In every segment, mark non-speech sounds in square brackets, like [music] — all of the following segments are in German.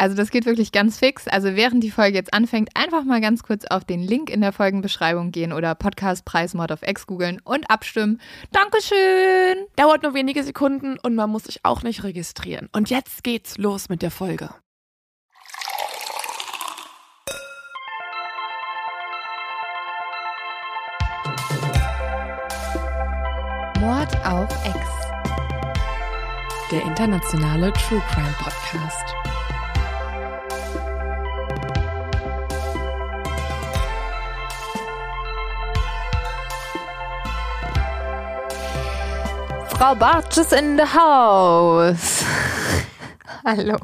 Also das geht wirklich ganz fix. Also während die Folge jetzt anfängt, einfach mal ganz kurz auf den Link in der Folgenbeschreibung gehen oder Podcastpreis Mod of X googeln und abstimmen. Dankeschön! Dauert nur wenige Sekunden und man muss sich auch nicht registrieren. Und jetzt geht's los mit der Folge. Mord auf X. Der internationale True Crime Podcast. Frau Bartsch ist in the house. [laughs] Hallo.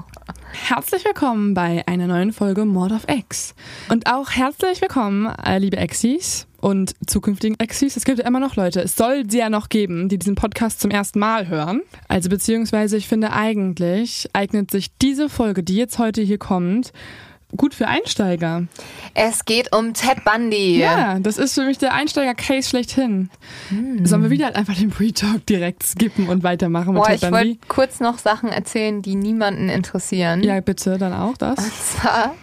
Herzlich willkommen bei einer neuen Folge Mord of X. Und auch herzlich willkommen, äh, liebe Exis und zukünftigen Exis. Es gibt ja immer noch Leute, es soll sie ja noch geben, die diesen Podcast zum ersten Mal hören. Also beziehungsweise ich finde eigentlich eignet sich diese Folge, die jetzt heute hier kommt, gut für Einsteiger. Es geht um Ted Bundy. Ja, das ist für mich der Einsteiger-Case schlechthin. Sollen wir wieder einfach den Pre-Talk direkt skippen und weitermachen mit Boah, Ted ich wollte Bundy? kurz noch Sachen erzählen, die niemanden interessieren. Ja, bitte, dann auch das. Und zwar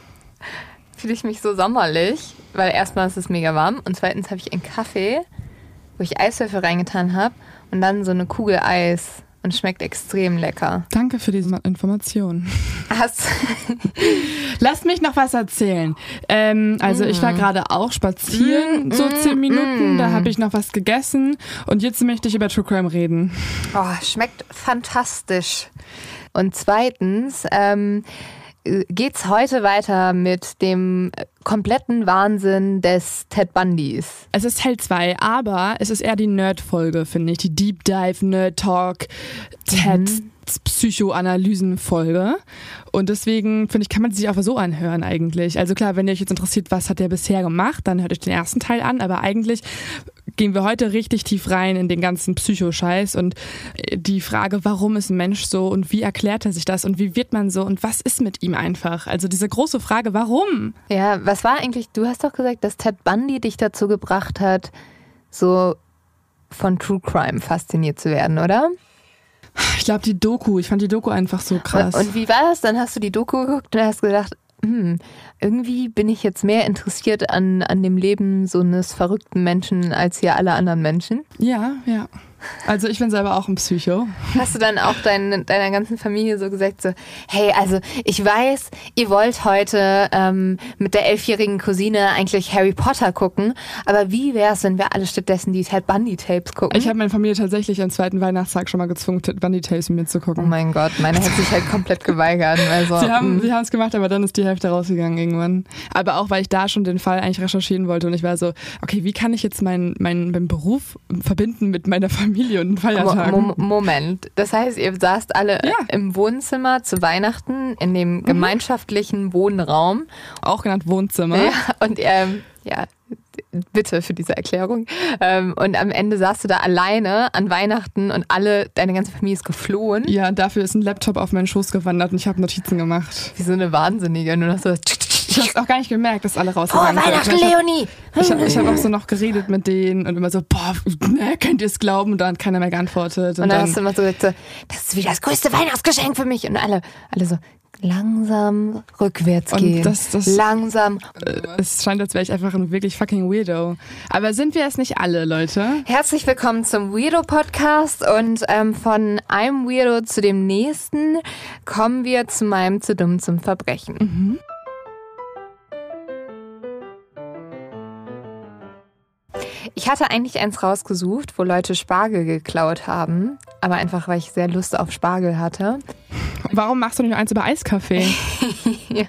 fühle ich mich so sommerlich, weil erstmal ist es mega warm und zweitens habe ich einen Kaffee, wo ich Eiswürfel reingetan habe und dann so eine Kugel Eis und schmeckt extrem lecker. Danke für diese Information. Hast [laughs] Lasst mich noch was erzählen. Ähm, also ich war gerade auch spazieren, so zehn Minuten, da habe ich noch was gegessen und jetzt möchte ich über True Crime reden. Oh, schmeckt fantastisch. Und zweitens ähm, äh, geht's heute weiter mit dem äh, kompletten Wahnsinn des Ted Bundys. Es ist Teil 2, aber es ist eher die Nerd-Folge, finde ich. Die Deep Dive, Nerd Talk, Ted, Psychoanalysen-Folge. Und deswegen, finde ich, kann man sie sich auch so anhören eigentlich. Also klar, wenn ihr euch jetzt interessiert, was hat er bisher gemacht, dann hört euch den ersten Teil an. Aber eigentlich gehen wir heute richtig tief rein in den ganzen Psychoscheiß und äh, die Frage, warum ist ein Mensch so und wie erklärt er sich das und wie wird man so und was ist mit ihm einfach? Also diese große Frage, warum? Ja, was war eigentlich, du hast doch gesagt, dass Ted Bundy dich dazu gebracht hat, so von True Crime fasziniert zu werden, oder? Ich glaube, die Doku, ich fand die Doku einfach so krass. Und wie war das? Dann hast du die Doku geguckt und hast gedacht, hm, irgendwie bin ich jetzt mehr interessiert an, an dem Leben so eines verrückten Menschen als hier alle anderen Menschen. Ja, ja. Also ich bin selber auch ein Psycho. Hast du dann auch dein, deiner ganzen Familie so gesagt, so, hey, also ich weiß, ihr wollt heute ähm, mit der elfjährigen Cousine eigentlich Harry Potter gucken, aber wie wäre es, wenn wir alle stattdessen die Ted Bundy Tapes gucken? Ich habe meine Familie tatsächlich am zweiten Weihnachtstag schon mal gezwungen, Ted Bundy Tales mit mir zu oh gucken. mein Gott, meine hat sich halt komplett geweigert. Also, Sie haben mm. sie es gemacht, aber dann ist die Hälfte rausgegangen irgendwann. Aber auch, weil ich da schon den Fall eigentlich recherchieren wollte und ich war so, okay, wie kann ich jetzt meinen meinen meinen Beruf verbinden mit meiner Familie und den Mo? Mo Moment, das heißt, ihr saßt alle Ja. im Wohnzimmer zu Weihnachten in dem gemeinschaftlichen Wohnraum Auch genannt Wohnzimmer. Ja, und ähm, ja, bitte für diese Erklärung. Ähm, und am Ende saßt du da alleine an Weihnachten und alle, deine ganze Familie ist geflohen. Ja, dafür ist ein Laptop auf meinen Schoß gewandert und ich habe Notizen gemacht. Wie so eine Wahnsinnige. Nur noch so. Ich habe auch gar nicht gemerkt, dass alle Oh, rausgegangen sind. Weihnachten, Ich hab- Leonie! Ich habe hab auch so noch geredet mit denen und immer so, boah, ne, könnt ihr es glauben? Und dann hat keiner mehr geantwortet. Und dann hast du immer so gesagt, das ist wieder das größte Weihnachtsgeschenk für mich. Und alle, alle so, langsam rückwärts Und gehen. das- das- langsam. Äh, es scheint, als wäre ich einfach ein wirklich fucking Weirdo. Aber sind wir es nicht alle, Leute? Herzlich willkommen zum Weirdo Podcast und ähm, von einem Weirdo zu dem nächsten kommen wir zu meinem zu dumm zum Verbrechen. Ich hatte eigentlich eins rausgesucht, wo Leute Spargel geklaut haben, aber einfach weil ich sehr Lust auf Spargel hatte. Warum machst du nicht eins über Eiskaffee? [laughs]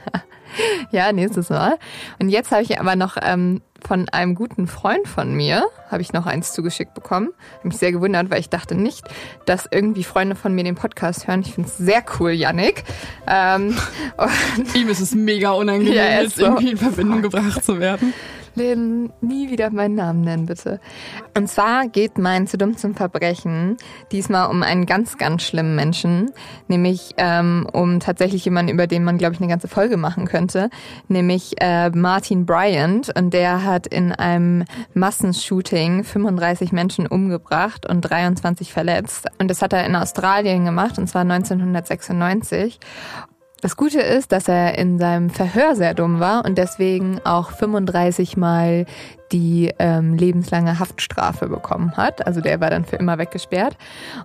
Ja, nächstes Mal. Und jetzt habe ich aber noch ähm, von einem guten Freund von mir, habe ich noch eins zugeschickt bekommen. Habe mich sehr gewundert, weil ich dachte nicht, dass irgendwie Freunde von mir den Podcast hören. Ich finde es sehr cool, Yannick. Ähm, [laughs] Ihm ist es mega unangenehm, ja, jetzt so. irgendwie in Verbindung gebracht zu werden. Lynn, nie wieder meinen Namen nennen, bitte. Und zwar geht mein Zu dumm zum Verbrechen diesmal um einen ganz, ganz schlimmen Menschen, nämlich ähm, um tatsächlich jemanden, über den man, glaube ich, eine ganze Folge machen könnte, nämlich äh, Martin Bryant. Und der hat in einem Massenshooting 35 Menschen umgebracht und 23 verletzt. Und das hat er in Australien gemacht, und zwar 1996. Das Gute ist, dass er in seinem Verhör sehr dumm war und deswegen auch 35 Mal die ähm, lebenslange Haftstrafe bekommen hat. Also der war dann für immer weggesperrt.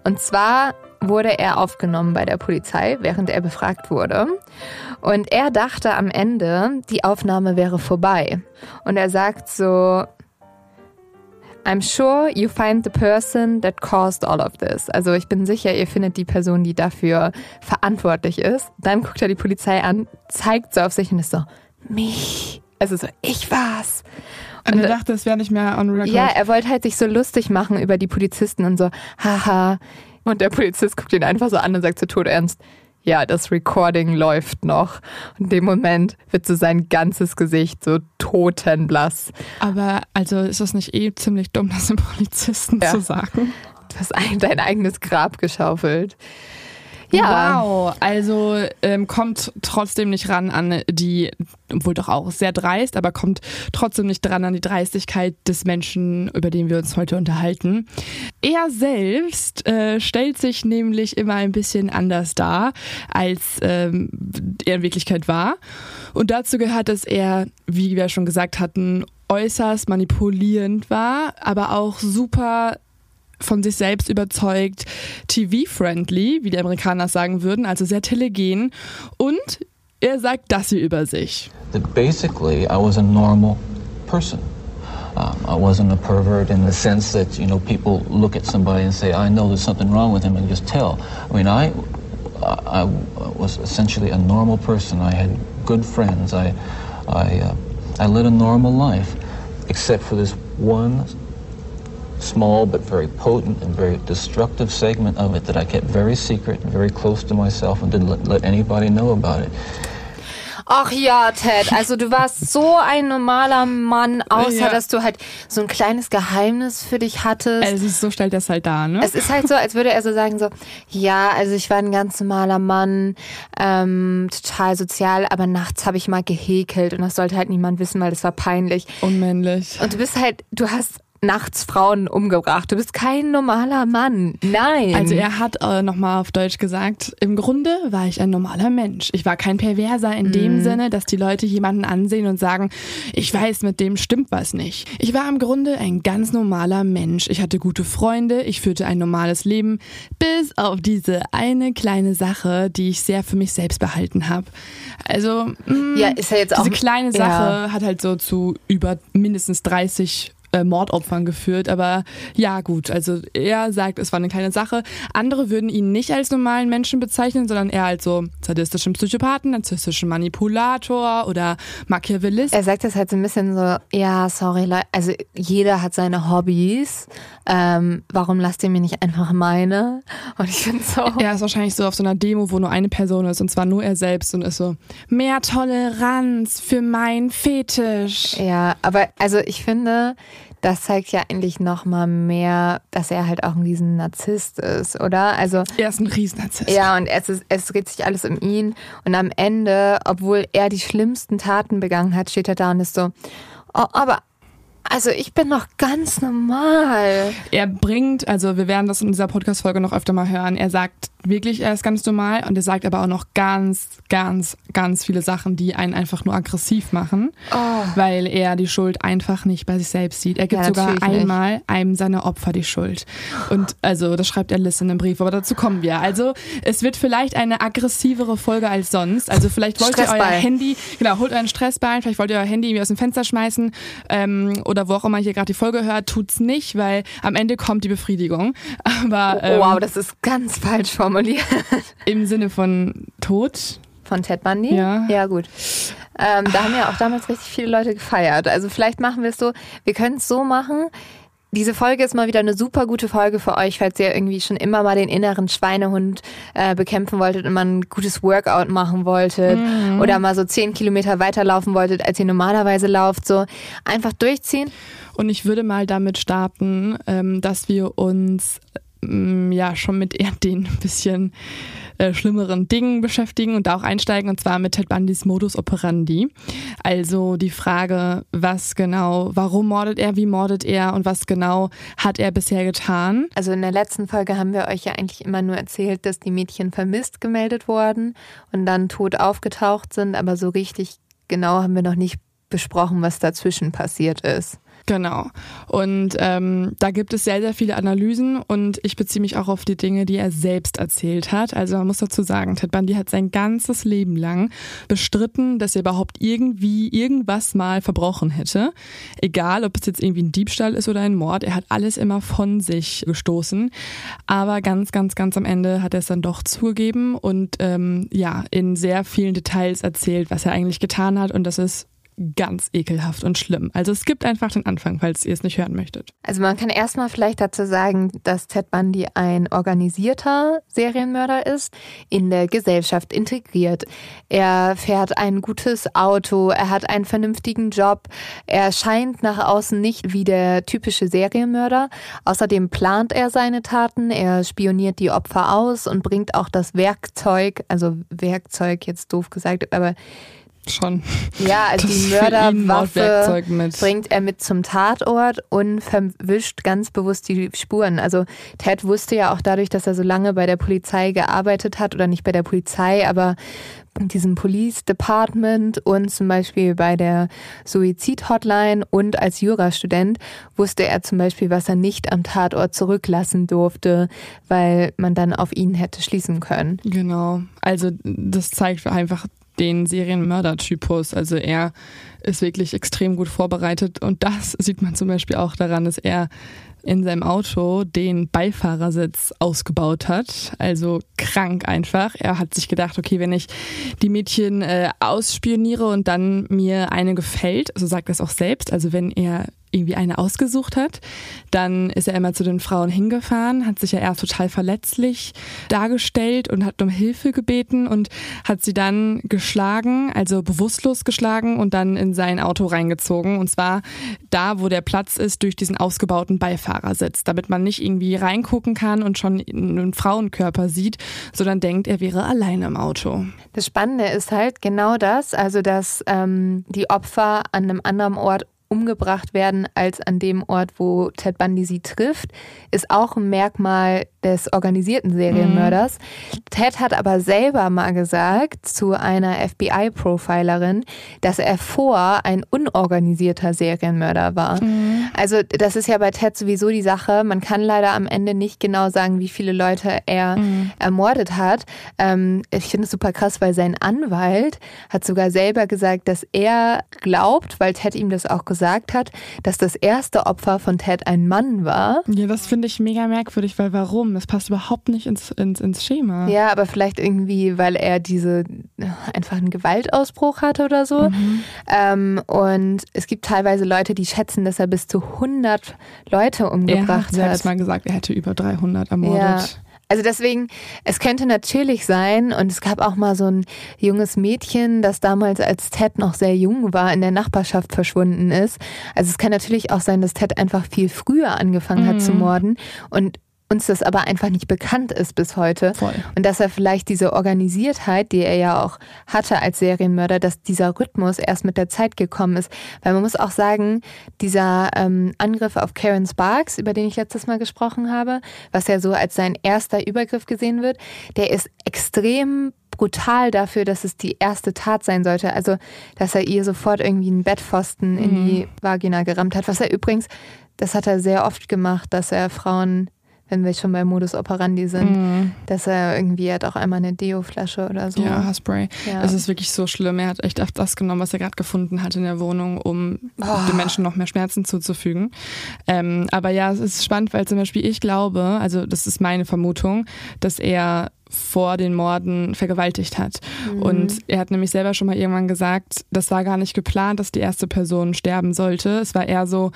Und zwar wurde er aufgenommen bei der Polizei, während er befragt wurde. Und er dachte am Ende, die Aufnahme wäre vorbei. Und er sagt so, I'm sure you find the person that caused all of this. Also ich bin sicher, ihr findet die Person, die dafür verantwortlich ist. Dann guckt er die Polizei an, zeigt so auf sich und ist so, mich. Also so, ich war's. Und, und er dachte, es wäre nicht mehr on record. Ja, er wollte halt sich so lustig machen über die Polizisten und so, haha. Und der Polizist guckt ihn einfach so an und sagt so todernst, ja, das Recording läuft noch. Und in dem Moment wird so sein ganzes Gesicht so totenblass. Aber also ist das nicht eh ziemlich dumm, das dem Polizisten ja. zu sagen? Du hast dein eigenes Grab geschaufelt. Ja. Wow, also ähm, kommt trotzdem nicht ran an die, wohl doch auch sehr dreist, aber kommt trotzdem nicht dran an die Dreistigkeit des Menschen, über den wir uns heute unterhalten. Er selbst äh, stellt sich nämlich immer ein bisschen anders dar, als ähm, er in Wirklichkeit war. Und dazu gehört, dass er, wie wir schon gesagt hatten, äußerst manipulierend war, aber auch super von sich selbst überzeugt, TV-friendly, wie die Amerikaner sagen würden, also sehr telegen. Und er sagt das hier über sich. That basically I was a normal person. Um, I wasn't a pervert in the sense that you know people look at somebody and say, "I know there's something wrong with him," and just tell. I mean, I, I was essentially a normal person. I had good friends. I, I, uh, I led a normal life, except for this one small but very potent and very destructive segment of it that I kept very secret and very close to myself and didn't let, let anybody know about it. Ach ja, Ted, also du warst so ein normaler Mann, außer ja. dass du halt so ein kleines Geheimnis für dich hattest. Also so stellt er es halt da, ne? Es ist halt so, als würde er so sagen so, ja, also ich war ein ganz normaler Mann, ähm, total sozial, aber nachts habe ich mal gehäkelt und das sollte halt niemand wissen, weil das war peinlich. Unmännlich. Und du bist halt, du hast nachts Frauen umgebracht. Du bist kein normaler Mann. Nein. Also er hat äh, nochmal auf Deutsch gesagt, im Grunde war ich ein normaler Mensch. Ich war kein Perverser in mm. dem mhm. Sinne, dass die Leute jemanden ansehen und sagen, ich weiß, mit dem stimmt was nicht. Ich war im Grunde ein ganz normaler Mensch. Ich hatte gute Freunde, ich führte ein normales Leben, bis auf diese eine kleine Sache, die ich sehr für mich selbst behalten habe. Also, mh, mm, ja, ist ja jetzt diese auch, kleine Sache ja. hat halt so zu über mindestens 30 äh, Mordopfern geführt. Aber ja, gut, also er sagt, es war eine kleine Sache. Andere würden ihn nicht als normalen Menschen bezeichnen, sondern eher als so sadistischen Psychopathen, narzisstischen Manipulator oder Machiavellist. Er sagt das halt so ein bisschen so, ja, sorry, also jeder hat seine Hobbys. Ähm, warum lasst ihr mir nicht einfach meine? Und ich finde so. [laughs] Er ist wahrscheinlich so auf so einer Demo, wo nur eine Person ist, und zwar nur er selbst und ist so, mehr Toleranz für mein Fetisch. Ja, aber also ich finde, das zeigt ja eigentlich noch mal mehr, dass er halt auch ein riesen Narzisst ist, oder? Also er ist ein Riesennarzisst. Ja, und es, ist, es dreht sich alles um ihn. Und am Ende, obwohl er die schlimmsten Taten begangen hat, steht er da und ist so, oh, aber also ich bin noch ganz normal. Er bringt, also wir werden das in dieser Podcast-Folge noch öfter mal hören, er sagt wirklich, er ist ganz normal und er sagt aber auch noch ganz, ganz, ganz viele Sachen, die einen einfach nur aggressiv machen, oh. weil er die Schuld einfach nicht bei sich selbst sieht. Er gibt ja, sogar einmal nicht. einem seiner Opfer die Schuld. Und also das schreibt er Liz in einem Brief, aber dazu kommen wir. Also es wird vielleicht eine aggressivere Folge als sonst. Also vielleicht wollt ihr euer Handy, genau, holt euren Stressball, vielleicht wollt ihr euer Handy irgendwie aus dem Fenster schmeißen ähm, oder wo auch immer ihr gerade die Folge hört, tut's nicht, weil am Ende kommt die Befriedigung. Aber ähm, wow, das ist ganz falsch formuliert. Im Sinne von Tod. Von Ted Bundy? Ja. Ja, gut. Ähm, da haben ja auch damals richtig viele Leute gefeiert. Also vielleicht machen wir es so, wir können es so machen. Diese Folge ist mal wieder eine super gute Folge für euch, falls ihr irgendwie schon immer mal den inneren Schweinehund äh, bekämpfen wolltet und mal ein gutes Workout machen wolltet mhm. oder mal so zehn Kilometer weiterlaufen wolltet, als ihr normalerweise lauft. So einfach durchziehen. Und ich würde mal damit starten, ähm, dass wir uns ja schon mit eher den [laughs] bisschen äh, schlimmeren Dingen beschäftigen und da auch einsteigen, und zwar mit Ted Bundys Modus operandi. Also die Frage, was genau, warum mordet er, wie mordet er und was genau hat er bisher getan? Also in der letzten Folge haben wir euch ja eigentlich immer nur erzählt, dass die Mädchen vermisst gemeldet wurden und dann tot aufgetaucht sind, aber so richtig genau haben wir noch nicht besprochen, was dazwischen passiert ist. Genau. Und ähm, da gibt es sehr, sehr viele Analysen und ich beziehe mich auch auf die Dinge, die er selbst erzählt hat. Also man muss dazu sagen, Ted Bundy hat sein ganzes Leben lang bestritten, dass er überhaupt irgendwie irgendwas mal verbrochen hätte. Egal, ob es jetzt irgendwie ein Diebstahl ist oder ein Mord, er hat alles immer von sich gestoßen. Aber ganz, ganz, ganz am Ende hat er es dann doch zugegeben und ähm, ja, in sehr vielen Details erzählt, was er eigentlich getan hat und das ist ganz ekelhaft und schlimm. Also es gibt einfach den Anfang, falls ihr es nicht hören möchtet. Also man kann erstmal vielleicht dazu sagen, dass Ted Bundy ein organisierter Serienmörder ist, in der Gesellschaft integriert. Er fährt ein gutes Auto, er hat einen vernünftigen Job, er scheint nach außen nicht wie der typische Serienmörder. Außerdem plant er seine Taten, er spioniert die Opfer aus und bringt auch das Werkzeug, also Werkzeug jetzt doof gesagt, aber schon. Ja, also die Mörderwaffe bringt er mit zum Tatort und verwischt ganz bewusst die Spuren. Also Ted wusste ja auch dadurch, dass er so lange bei der Polizei gearbeitet hat oder nicht bei der Polizei, aber in diesem Police Department und zum Beispiel bei der Suizid-Hotline und als Jurastudent wusste er zum Beispiel, was er nicht am Tatort zurücklassen durfte, weil man dann auf ihn hätte schließen können. Genau. Also das zeigt einfach den Serienmörder-Typus. Also er ist wirklich extrem gut vorbereitet und das sieht man zum Beispiel auch daran, dass er in seinem Auto den Beifahrersitz ausgebaut hat. Also krank einfach. Er hat sich gedacht, okay, wenn ich die Mädchen äh, ausspioniere und dann mir eine gefällt, so sagt er es auch selbst, also wenn er irgendwie eine ausgesucht hat. Dann ist er immer zu den Frauen hingefahren, hat sich ja erst total verletzlich dargestellt und hat um Hilfe gebeten und hat sie dann geschlagen, also bewusstlos geschlagen und dann in sein Auto reingezogen. Und zwar da, wo der Platz ist, durch diesen ausgebauten Beifahrersitz, damit man nicht irgendwie reingucken kann und schon einen Frauenkörper sieht, sondern denkt, er wäre allein im Auto. Das Spannende ist halt genau das, also dass ähm, die Opfer an einem anderen Ort umgebracht werden als an dem Ort, wo Ted Bundy sie trifft, ist auch ein Merkmal des organisierten Serienmörders. Mhm. Ted hat aber selber mal gesagt zu einer FBI-Profilerin, dass er vor ein unorganisierter Serienmörder war. Mhm. Also das ist ja bei Ted sowieso die Sache. Man kann leider am Ende nicht genau sagen, wie viele Leute er mhm. ermordet hat. Ähm, ich finde es super krass, weil sein Anwalt hat sogar selber gesagt, dass er glaubt, weil Ted ihm das auch gesagt hat, dass das erste Opfer von Ted ein Mann war. Ja, das finde ich mega merkwürdig, weil warum? Das passt überhaupt nicht ins, ins, ins Schema. Ja, aber vielleicht irgendwie, weil er diese einfach einen Gewaltausbruch hatte oder so. Mhm. Ähm, und es gibt teilweise Leute, die schätzen, dass er bis zu 100 Leute umgebracht hat. Er hat selbst mal gesagt, er hätte über 300 ermordet. Ja. Also deswegen, es könnte natürlich sein, und es gab auch mal so ein junges Mädchen, das damals als Ted noch sehr jung war, in der Nachbarschaft verschwunden ist. Also es kann natürlich auch sein, dass Ted einfach viel früher angefangen mhm. hat zu mhm. morden und uns das aber einfach nicht bekannt ist bis heute. Voll. Und dass er vielleicht diese Organisiertheit, die er ja auch hatte als Serienmörder, dass dieser Rhythmus erst mit der Zeit gekommen ist. Weil man muss auch sagen, dieser ähm, Angriff auf Karen Sparks, über den ich letztes Mal gesprochen habe, was ja so als sein erster Übergriff gesehen wird, der ist extrem brutal dafür, dass es die erste Tat sein sollte. Also, dass er ihr sofort irgendwie einen Bettpfosten mhm. in die Vagina gerammt hat. Was er übrigens, das hat er sehr oft gemacht, dass er Frauen wenn wir schon bei Modus operandi sind, mm. dass er irgendwie er hat auch einmal eine Deo-Flasche oder so. Ja, Haarspray. Ja. Es ist wirklich so schlimm. Er hat echt das genommen, was er gerade gefunden hat in der Wohnung, um oh. den Menschen noch mehr Schmerzen zuzufügen. Ähm, aber ja, es ist spannend, weil zum Beispiel ich glaube, also das ist meine Vermutung, dass er vor den Morden vergewaltigt hat. Mhm. Und er hat nämlich selber schon mal irgendwann gesagt, das war gar nicht geplant, dass die erste Person sterben sollte. Es war eher so,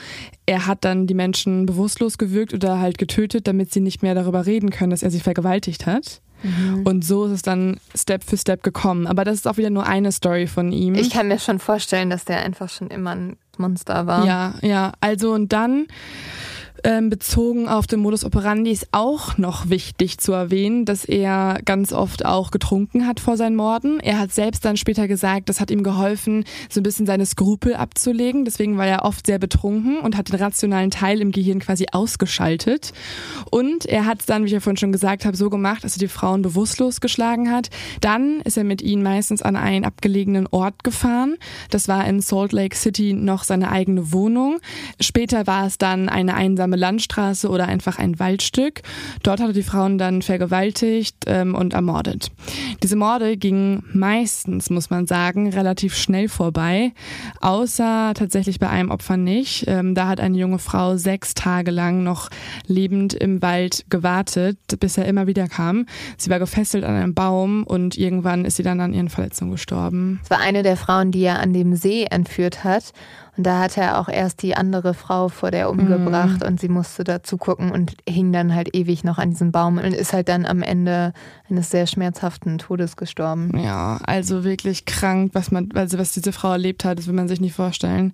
er hat dann die Menschen bewusstlos gewürgt oder halt getötet, damit sie nicht mehr darüber reden können, dass er sie vergewaltigt hat. Mhm. Und so ist es dann Step für Step gekommen. Aber das ist auch wieder nur eine Story von ihm. Ich kann mir schon vorstellen, dass der einfach schon immer ein Monster war. Ja, ja. Also und dann ähm, bezogen auf den Modus operandi ist auch noch wichtig zu erwähnen, dass er ganz oft auch getrunken hat vor seinen Morden. Er hat selbst dann später gesagt, das hat ihm geholfen, so ein bisschen seine Skrupel abzulegen. Deswegen war er oft sehr betrunken und hat den rationalen Teil im Gehirn quasi ausgeschaltet. Und er hat es dann, wie ich ja vorhin schon gesagt habe, so gemacht, dass er die Frauen bewusstlos geschlagen hat. Dann ist er mit ihnen meistens an einen abgelegenen Ort gefahren. Das war in Salt Lake City noch seine eigene Wohnung. Später war es dann eine einsame einsame Landstraße oder einfach ein Waldstück. Dort hat er die Frauen dann vergewaltigt ähm, und ermordet. Diese Morde gingen meistens, muss man sagen, relativ schnell vorbei, außer tatsächlich bei einem Opfer nicht. Ähm, da hat eine junge Frau sechs Tage lang noch lebend im Wald gewartet, bis er immer wieder kam. Sie war gefesselt an einem Baum und irgendwann ist sie dann an ihren Verletzungen gestorben. Es war eine der Frauen, die er an dem See entführt hat. Und da hat er auch erst die andere Frau vor der umgebracht mhm. und sie musste dazu gucken und hing dann halt ewig noch an diesem Baum und ist halt dann am Ende eines sehr schmerzhaften Todes gestorben. Ja, also wirklich krank, was man, also was diese Frau erlebt hat, das will man sich nicht vorstellen.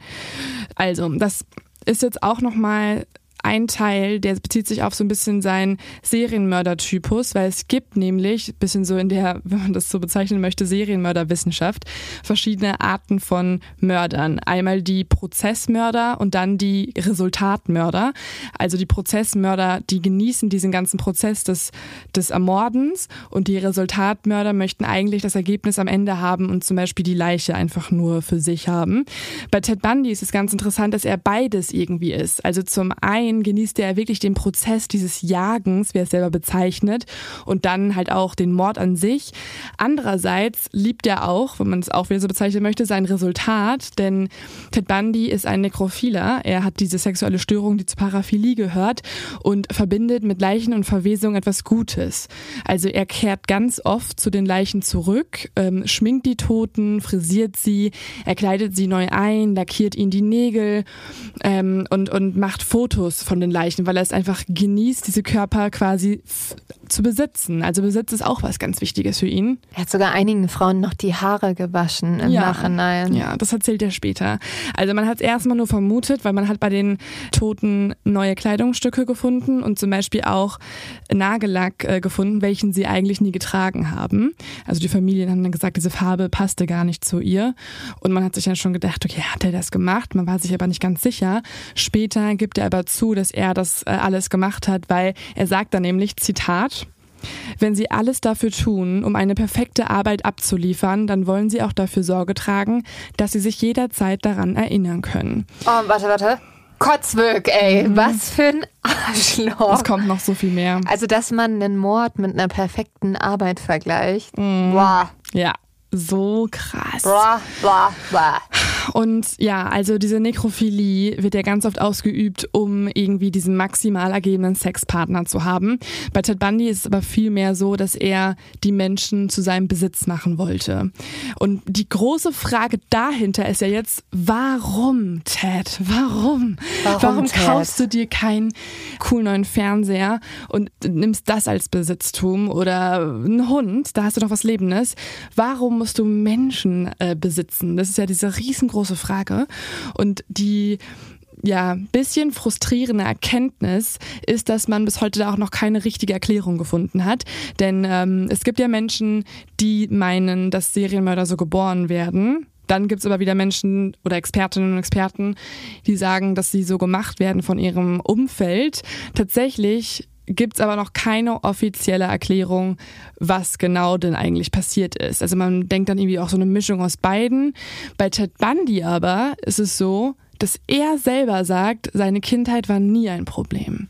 Also, das ist jetzt auch nochmal ein Teil, der bezieht sich auf so ein bisschen seinen Serienmördertypus, weil es gibt nämlich, bisschen so in der, [laughs] wenn man das so bezeichnen möchte, Serienmörderwissenschaft, verschiedene Arten von Mördern. Einmal die Prozessmörder und dann die Resultatmörder. Also die Prozessmörder, die genießen diesen ganzen Prozess des, des Ermordens und die Resultatmörder möchten eigentlich das Ergebnis am Ende haben und zum Beispiel die Leiche einfach nur für sich haben. Bei Ted Bundy ist es ganz interessant, dass er beides irgendwie ist. Also zum einen einen genießt er wirklich den Prozess dieses Jagens, wie er es selber bezeichnet, und dann halt auch den Mord an sich. Andererseits liebt er auch, wenn man es auch wieder so bezeichnen möchte, sein Resultat, denn Ted Bundy ist ein Nekrophiler. Er hat diese sexuelle Störung, die zur Paraphilie gehört und verbindet mit Leichen und Verwesung etwas Gutes. Also er kehrt ganz oft zu den Leichen zurück, ähm, schminkt die Toten, frisiert sie, er kleidet sie neu ein, lackiert ihnen die Nägel ähm, und, und macht Fotos von den Leichen, weil er es einfach genießt, diese Körper quasi zu besitzen. Also Besitz ist auch was ganz Wichtiges für ihn. Er hat sogar einigen Frauen noch die Haare gewaschen im ja, Nachhinein. Ja, das erzählt er später. Also man hat es erstmal nur vermutet, weil man hat bei den Toten neue Kleidungsstücke gefunden und zum Beispiel auch Nagellack äh, gefunden, welchen sie eigentlich nie getragen haben. Also die Familien haben dann gesagt, diese Farbe passte gar nicht zu ihr. Und man hat sich dann schon gedacht, okay, hat er das gemacht? Man war sich aber nicht ganz sicher. Später gibt er aber zu, dass er das äh, alles gemacht hat, weil er sagt dann nämlich, Zitat, wenn Sie alles dafür tun, um eine perfekte Arbeit abzuliefern, dann wollen Sie auch dafür Sorge tragen, dass Sie sich jederzeit daran erinnern können. Oh, warte, warte. Kotzwirk, ey. Mhm. Was für ein Arschloch. Es kommt noch so viel mehr. Also, dass man einen Mord mit einer perfekten Arbeit vergleicht. Mhm. Boah. Ja, so krass. Blah, blah, blah. Und ja, also diese Nekrophilie wird ja ganz oft ausgeübt, um irgendwie diesen maximal ergebenen Sexpartner zu haben. Bei Ted Bundy ist es aber viel mehr so, dass er die Menschen zu seinem Besitz machen wollte. Und die große Frage dahinter ist ja jetzt, warum, Ted? Warum? Warum, warum Ted? kaufst du dir keinen coolen neuen Fernseher und nimmst das als Besitztum oder einen Hund? Da hast du doch was Lebendes. Warum musst du Menschen äh, besitzen? Das ist ja diese riesengroße große Frage. Und die ja, bisschen frustrierende Erkenntnis ist, dass man bis heute da auch noch keine richtige Erklärung gefunden hat. Denn ähm, es gibt ja Menschen, die meinen, dass Serienmörder so geboren werden. Dann gibt es aber wieder Menschen oder Expertinnen und Experten, die sagen, dass sie so gemacht werden von ihrem Umfeld. Tatsächlich gibt es aber noch keine offizielle Erklärung, was genau denn eigentlich passiert ist. Also man denkt dann irgendwie auch so eine Mischung aus beiden. Bei Ted Bundy aber ist es so, dass er selber sagt, seine Kindheit war nie ein Problem.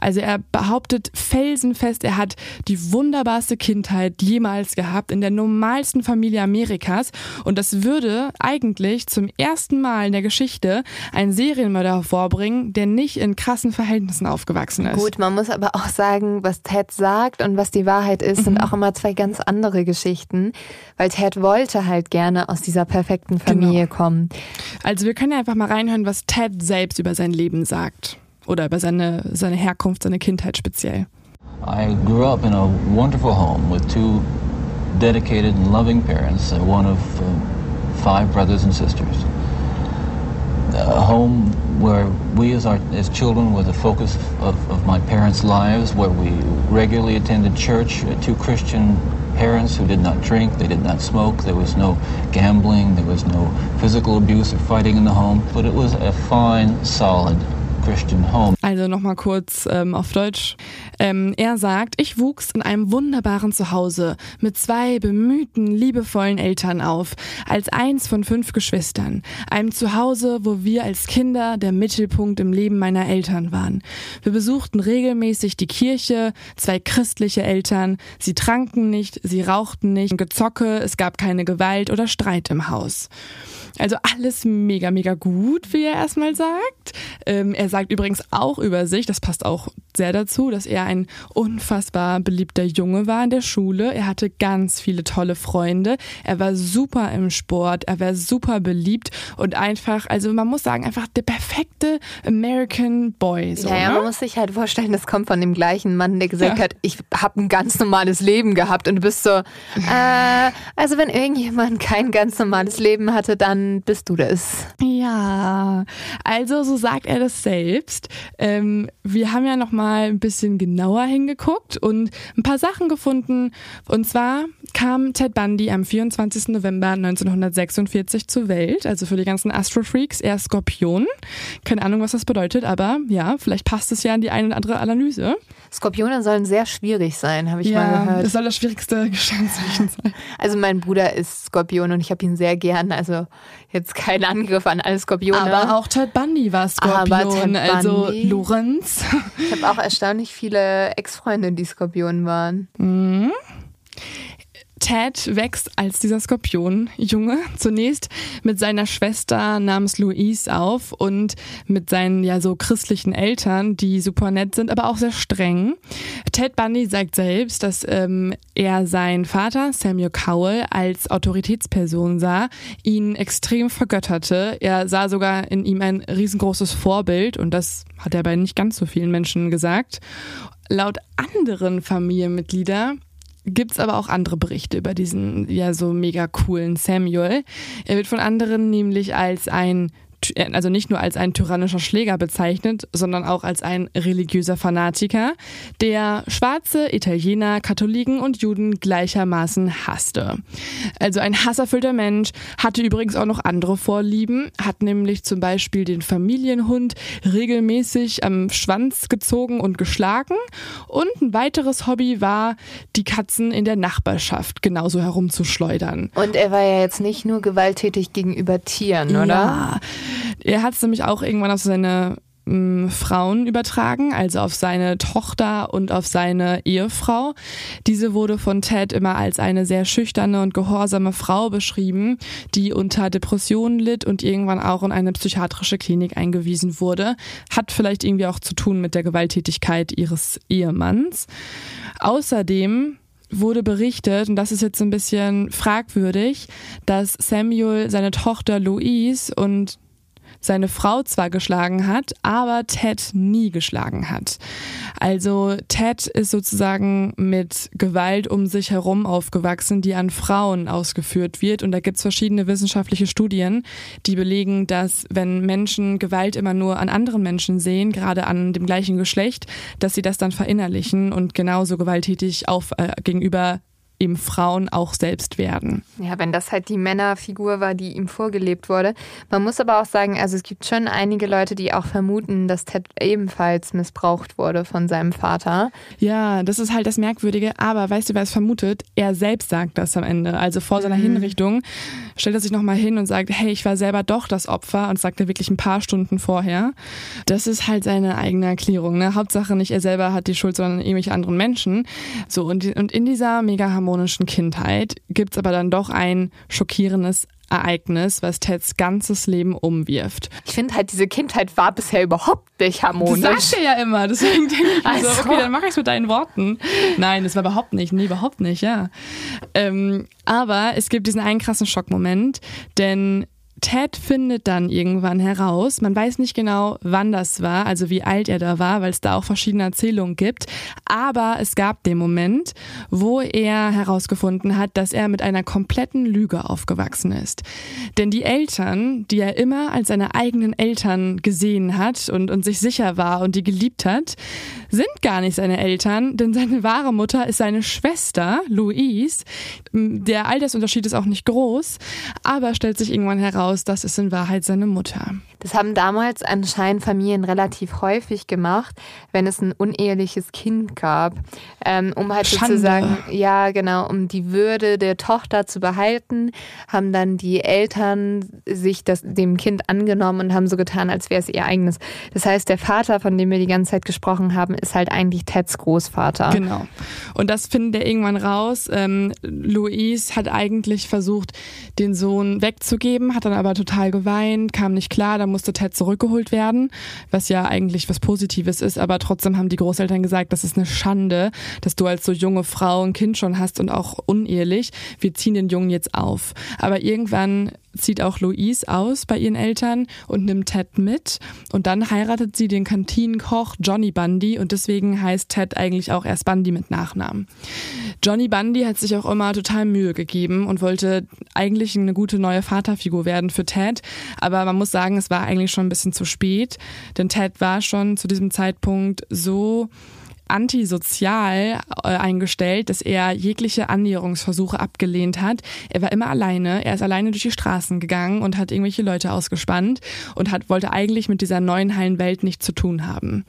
Also er behauptet felsenfest, er hat die wunderbarste Kindheit jemals gehabt in der normalsten Familie Amerikas und das würde eigentlich zum ersten Mal in der Geschichte einen Serienmörder hervorbringen, der nicht in krassen Verhältnissen aufgewachsen ist. Gut, man muss aber auch sagen, was Ted sagt und was die Wahrheit ist, sind mhm. auch immer zwei ganz andere Geschichten, weil Ted wollte halt gerne aus dieser perfekten Familie genau. kommen. Also wir können ja einfach mal reinhören, was Ted selbst über sein Leben sagt oder über seine, seine Herkunft, seine Kindheit speziell. I grew up in a wonderful home with two dedicated and loving parents, uh, one of uh, five brothers and sisters. A home where we as, our, as children were the focus of, of my parents' lives, where we regularly attended church, uh, two Christian parents who did not drink, they did not smoke, there was no gambling, there was no physical abuse or fighting in the home, but it was a fine, solid Christian home. Also nochmal kurz ähm, auf Deutsch. Ähm, er sagt, ich wuchs in einem wunderbaren Zuhause mit zwei bemühten, liebevollen Eltern auf, als eins von fünf Geschwistern. Einem Zuhause, wo wir als Kinder der Mittelpunkt im Leben meiner Eltern waren. Wir besuchten regelmäßig die Kirche, zwei christliche Eltern. Sie tranken nicht, sie rauchten nicht, Gezocke, es gab keine Gewalt oder Streit im Haus. Also alles mega, mega gut, wie er erstmal sagt. Ähm, er sagt übrigens auch über sich, das passt auch sehr dazu, dass er ein unfassbar beliebter Junge war in der Schule. Er hatte ganz viele tolle Freunde. Er war super im Sport, er war super beliebt und einfach, also man muss sagen, einfach der perfekte American Boy. So, ja, ne? man muss sich halt vorstellen, das kommt von dem gleichen Mann, der gesagt ja. hat, ich habe ein ganz normales Leben gehabt und du bist so, äh, also wenn irgendjemand kein ganz normales Leben hatte, dann bist du das. Ja, also so sagt er das selbst. Ähm, wir haben ja noch mal ein bisschen genauer hingeguckt und ein paar Sachen gefunden. Und zwar kam Ted Bundy am 24. November 1946 zur Welt. Also für die ganzen Astrofreaks eher Skorpion. Keine Ahnung, was das bedeutet, aber ja, vielleicht passt es ja in die eine oder andere Analyse. Skorpione sollen sehr schwierig sein, habe ich ja, mal gehört. Das soll das schwierigste Sternzeichen sein. Also mein Bruder ist Skorpion und ich habe ihn sehr gern. Also jetzt kein Angriff an alle Skorpione. Aber auch Ted Bundy war Skorpion. Aber Ted Bundy. Also Lorenz. Ich habe auch erstaunlich viele Ex-Freunde, die Skorpion waren. Mhm. Ted wächst als dieser Skorpionjunge zunächst mit seiner Schwester namens Louise auf und mit seinen ja so christlichen Eltern, die super nett sind, aber auch sehr streng. Ted Bundy sagt selbst, dass ähm, er seinen Vater Samuel Cowell als Autoritätsperson sah, ihn extrem vergötterte. Er sah sogar in ihm ein riesengroßes Vorbild und das hat er bei nicht ganz so vielen Menschen gesagt. Laut anderen Familienmitgliedern gibt es aber auch andere Berichte über diesen ja so mega coolen Samuel. Er wird von anderen nämlich als ein also nicht nur als ein tyrannischer Schläger bezeichnet, sondern auch als ein religiöser Fanatiker, der schwarze Italiener, Katholiken und Juden gleichermaßen hasste. Also ein hasserfüllter Mensch, hatte übrigens auch noch andere Vorlieben, hat nämlich zum Beispiel den Familienhund regelmäßig am Schwanz gezogen und geschlagen und ein weiteres Hobby war, die Katzen in der Nachbarschaft genauso herumzuschleudern. Und er war ja jetzt nicht nur gewalttätig gegenüber Tieren, oder? Ja. Er hat es nämlich auch irgendwann auf seine ähm, Frauen übertragen, also auf seine Tochter und auf seine Ehefrau. Diese wurde von Ted immer als eine sehr schüchterne und gehorsame Frau beschrieben, die unter Depressionen litt und irgendwann auch in eine psychiatrische Klinik eingewiesen wurde. Hat vielleicht irgendwie auch zu tun mit der Gewalttätigkeit ihres Ehemanns. Außerdem wurde berichtet, und das ist jetzt ein bisschen fragwürdig, dass Samuel seine Tochter Louise und seine Frau zwar geschlagen hat, aber Ted nie geschlagen hat. Also Ted ist sozusagen mit Gewalt um sich herum aufgewachsen, die an Frauen ausgeführt wird. Und da gibt es verschiedene wissenschaftliche Studien, die belegen, dass wenn Menschen Gewalt immer nur an anderen Menschen sehen, gerade an dem gleichen Geschlecht, dass sie das dann verinnerlichen und genauso gewalttätig auf, äh, gegenüber eben Frauen auch selbst werden. Ja, wenn das halt die Männerfigur war, die ihm vorgelebt wurde. Man muss aber auch sagen, also es gibt schon einige Leute, die auch vermuten, dass Ted ebenfalls missbraucht wurde von seinem Vater. Ja, das ist halt das Merkwürdige. Aber weißt du, wer es vermutet? Er selbst sagt das am Ende. Also vor seiner mhm. Hinrichtung stellt er sich nochmal hin und sagt, hey, ich war selber doch das Opfer und sagt er wirklich ein paar Stunden vorher. Das ist halt seine eigene Erklärung. Ne? Hauptsache nicht er selber hat die Schuld, sondern irgendwelche anderen Menschen. So, und, und in dieser mega harmonischen Kindheit gibt's aber dann doch ein schockierendes Ereignis, was Teds ganzes Leben umwirft. Ich finde halt, diese Kindheit war bisher überhaupt nicht harmonisch. Das sagt er ja immer, deswegen denke ich also. so, okay, dann mach ich's mit deinen Worten. Nein, das war überhaupt nicht, nee, überhaupt nicht, ja. Ähm, aber es gibt diesen einen krassen Schockmoment, denn Ted findet dann irgendwann heraus, man weiß nicht genau, wann das war, also wie alt er da war, weil es da auch verschiedene Erzählungen gibt, aber es gab den Moment, wo er herausgefunden hat, dass er mit einer kompletten Lüge aufgewachsen ist. Denn die Eltern, die er immer als seine eigenen Eltern gesehen hat und, und sich sicher war und die geliebt hat, sind gar nicht seine Eltern, denn seine wahre Mutter ist seine Schwester, Louise. Der Altersunterschied ist auch nicht groß, aber stellt sich irgendwann heraus, heraus, das ist in Wahrheit seine Mutter. Das haben damals anscheinend Familien relativ häufig gemacht, wenn es ein uneheliches Kind gab, ähm, um halt Schande. sozusagen, ja genau, um die Würde der Tochter zu behalten, haben dann die Eltern sich das, dem Kind angenommen und haben so getan, als wäre es ihr eigenes. Das heißt, der Vater, von dem wir die ganze Zeit gesprochen haben, ist halt eigentlich Teds Großvater. Genau. Und das findet er irgendwann raus. Ähm, Louise hat eigentlich versucht, den Sohn wegzugeben, hat dann aber total geweint, kam nicht klar, dann musste Ted zurückgeholt werden, was ja eigentlich was Positives ist, aber trotzdem haben die Großeltern gesagt, das ist eine Schande, dass du als so junge Frau ein Kind schon hast und auch unehelich. Wir ziehen den Jungen jetzt auf. Aber irgendwann zieht auch Louise aus bei ihren Eltern und nimmt Ted mit. Und dann heiratet sie den Kantinenkoch Johnny Bundy und deswegen heißt Ted eigentlich auch erst Bundy mit Nachnamen. Johnny Bundy hat sich auch immer total Mühe gegeben und wollte eigentlich eine gute neue Vaterfigur werden für Ted. Aber man muss sagen, es war eigentlich schon ein bisschen zu spät, denn Ted war schon zu diesem Zeitpunkt so antisozial äh, eingestellt, dass er jegliche Annäherungsversuche abgelehnt hat. Er war immer alleine. Er ist alleine durch die Straßen gegangen und hat irgendwelche Leute ausgespannt und hat wollte eigentlich mit dieser neuen heilen Welt nichts zu tun haben.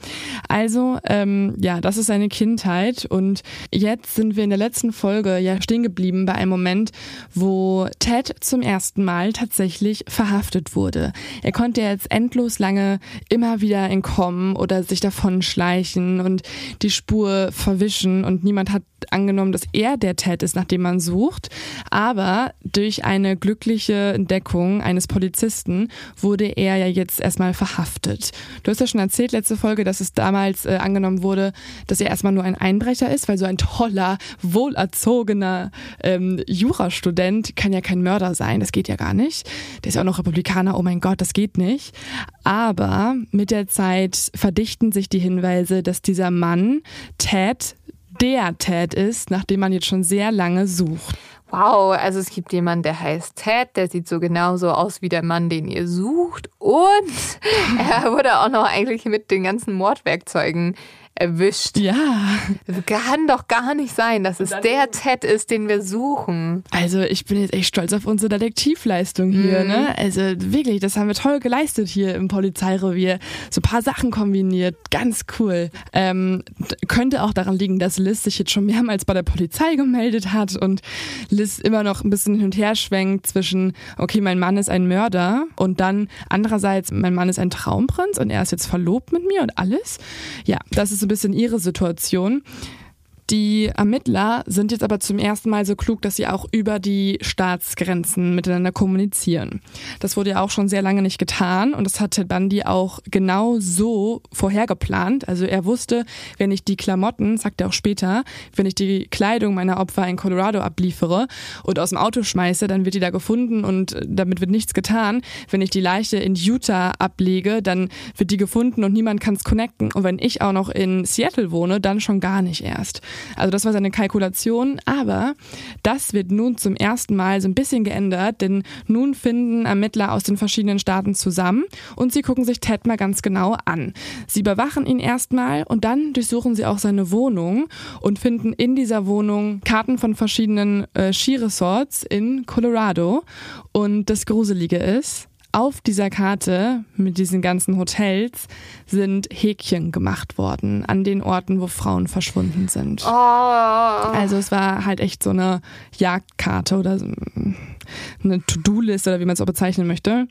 Also ähm, ja, das ist seine Kindheit und jetzt sind wir in der letzten Folge ja stehen geblieben bei einem Moment, wo Ted zum ersten Mal tatsächlich verhaftet wurde. Er konnte jetzt endlos lange immer wieder entkommen oder sich davon schleichen und die die Spur verwischen und niemand hat angenommen, dass er der Ted ist, nach dem man sucht. Aber durch eine glückliche Entdeckung eines Polizisten wurde er ja jetzt erstmal verhaftet. Du hast ja schon erzählt, letzte Folge, dass es damals äh, angenommen wurde, dass er erstmal nur ein Einbrecher ist, weil so ein toller, wohlerzogener ähm, Jurastudent kann ja kein Mörder sein. Das geht ja gar nicht. Der ist ja auch noch Republikaner. Oh mein Gott, das geht nicht. Aber mit der Zeit verdichten sich die Hinweise, dass dieser Mann Ted der Ted ist, nach dem man jetzt schon sehr lange sucht. Wow, also es gibt jemanden, der heißt Ted, der sieht so genauso aus wie der Mann, den ihr sucht. Und [laughs] er wurde auch noch eigentlich mit den ganzen Mordwerkzeugen erwischt. Ja. Das kann doch gar nicht sein, dass es der Ted ist, den wir suchen. Also ich bin jetzt echt stolz auf unsere Detektivleistung hier. Mhm. Ne? Also wirklich, das haben wir toll geleistet hier im Polizeirevier. So ein paar Sachen kombiniert, ganz cool. Ähm, könnte auch daran liegen, dass Liz sich jetzt schon mehrmals bei der Polizei gemeldet hat und Liz immer noch ein bisschen hin und her schwenkt zwischen, okay, mein Mann ist ein Mörder und dann andererseits, mein Mann ist ein Traumprinz und er ist jetzt verlobt mit mir und alles. Ja, das ist so bisschen ihre Situation. Die Ermittler sind jetzt aber zum ersten Mal so klug, dass sie auch über die Staatsgrenzen miteinander kommunizieren. Das wurde ja auch schon sehr lange nicht getan und das hat Ted Bundy auch genau so vorhergeplant. Also er wusste, wenn ich die Klamotten, sagt er auch später, wenn ich die Kleidung meiner Opfer in Colorado abliefere und aus dem Auto schmeiße, dann wird die da gefunden und damit wird nichts getan. Wenn ich die Leiche in Utah ablege, dann wird die gefunden und niemand kann es connecten. Und wenn ich auch noch in Seattle wohne, dann schon gar nicht erst. Also das war seine Kalkulation, aber das wird nun zum ersten Mal so ein bisschen geändert, denn nun finden Ermittler aus den verschiedenen Staaten zusammen und sie gucken sich Ted mal ganz genau an. Sie überwachen ihn erstmal und dann durchsuchen sie auch seine Wohnung und finden in dieser Wohnung Karten von verschiedenen äh, Skiresorts in Colorado. Und das Gruselige ist, auf dieser Karte mit diesen ganzen Hotels sind Häkchen gemacht worden an den Orten, wo Frauen verschwunden sind. Oh. Also es war halt echt so eine Jagdkarte oder so eine To-Do-Liste oder wie man es auch bezeichnen möchte.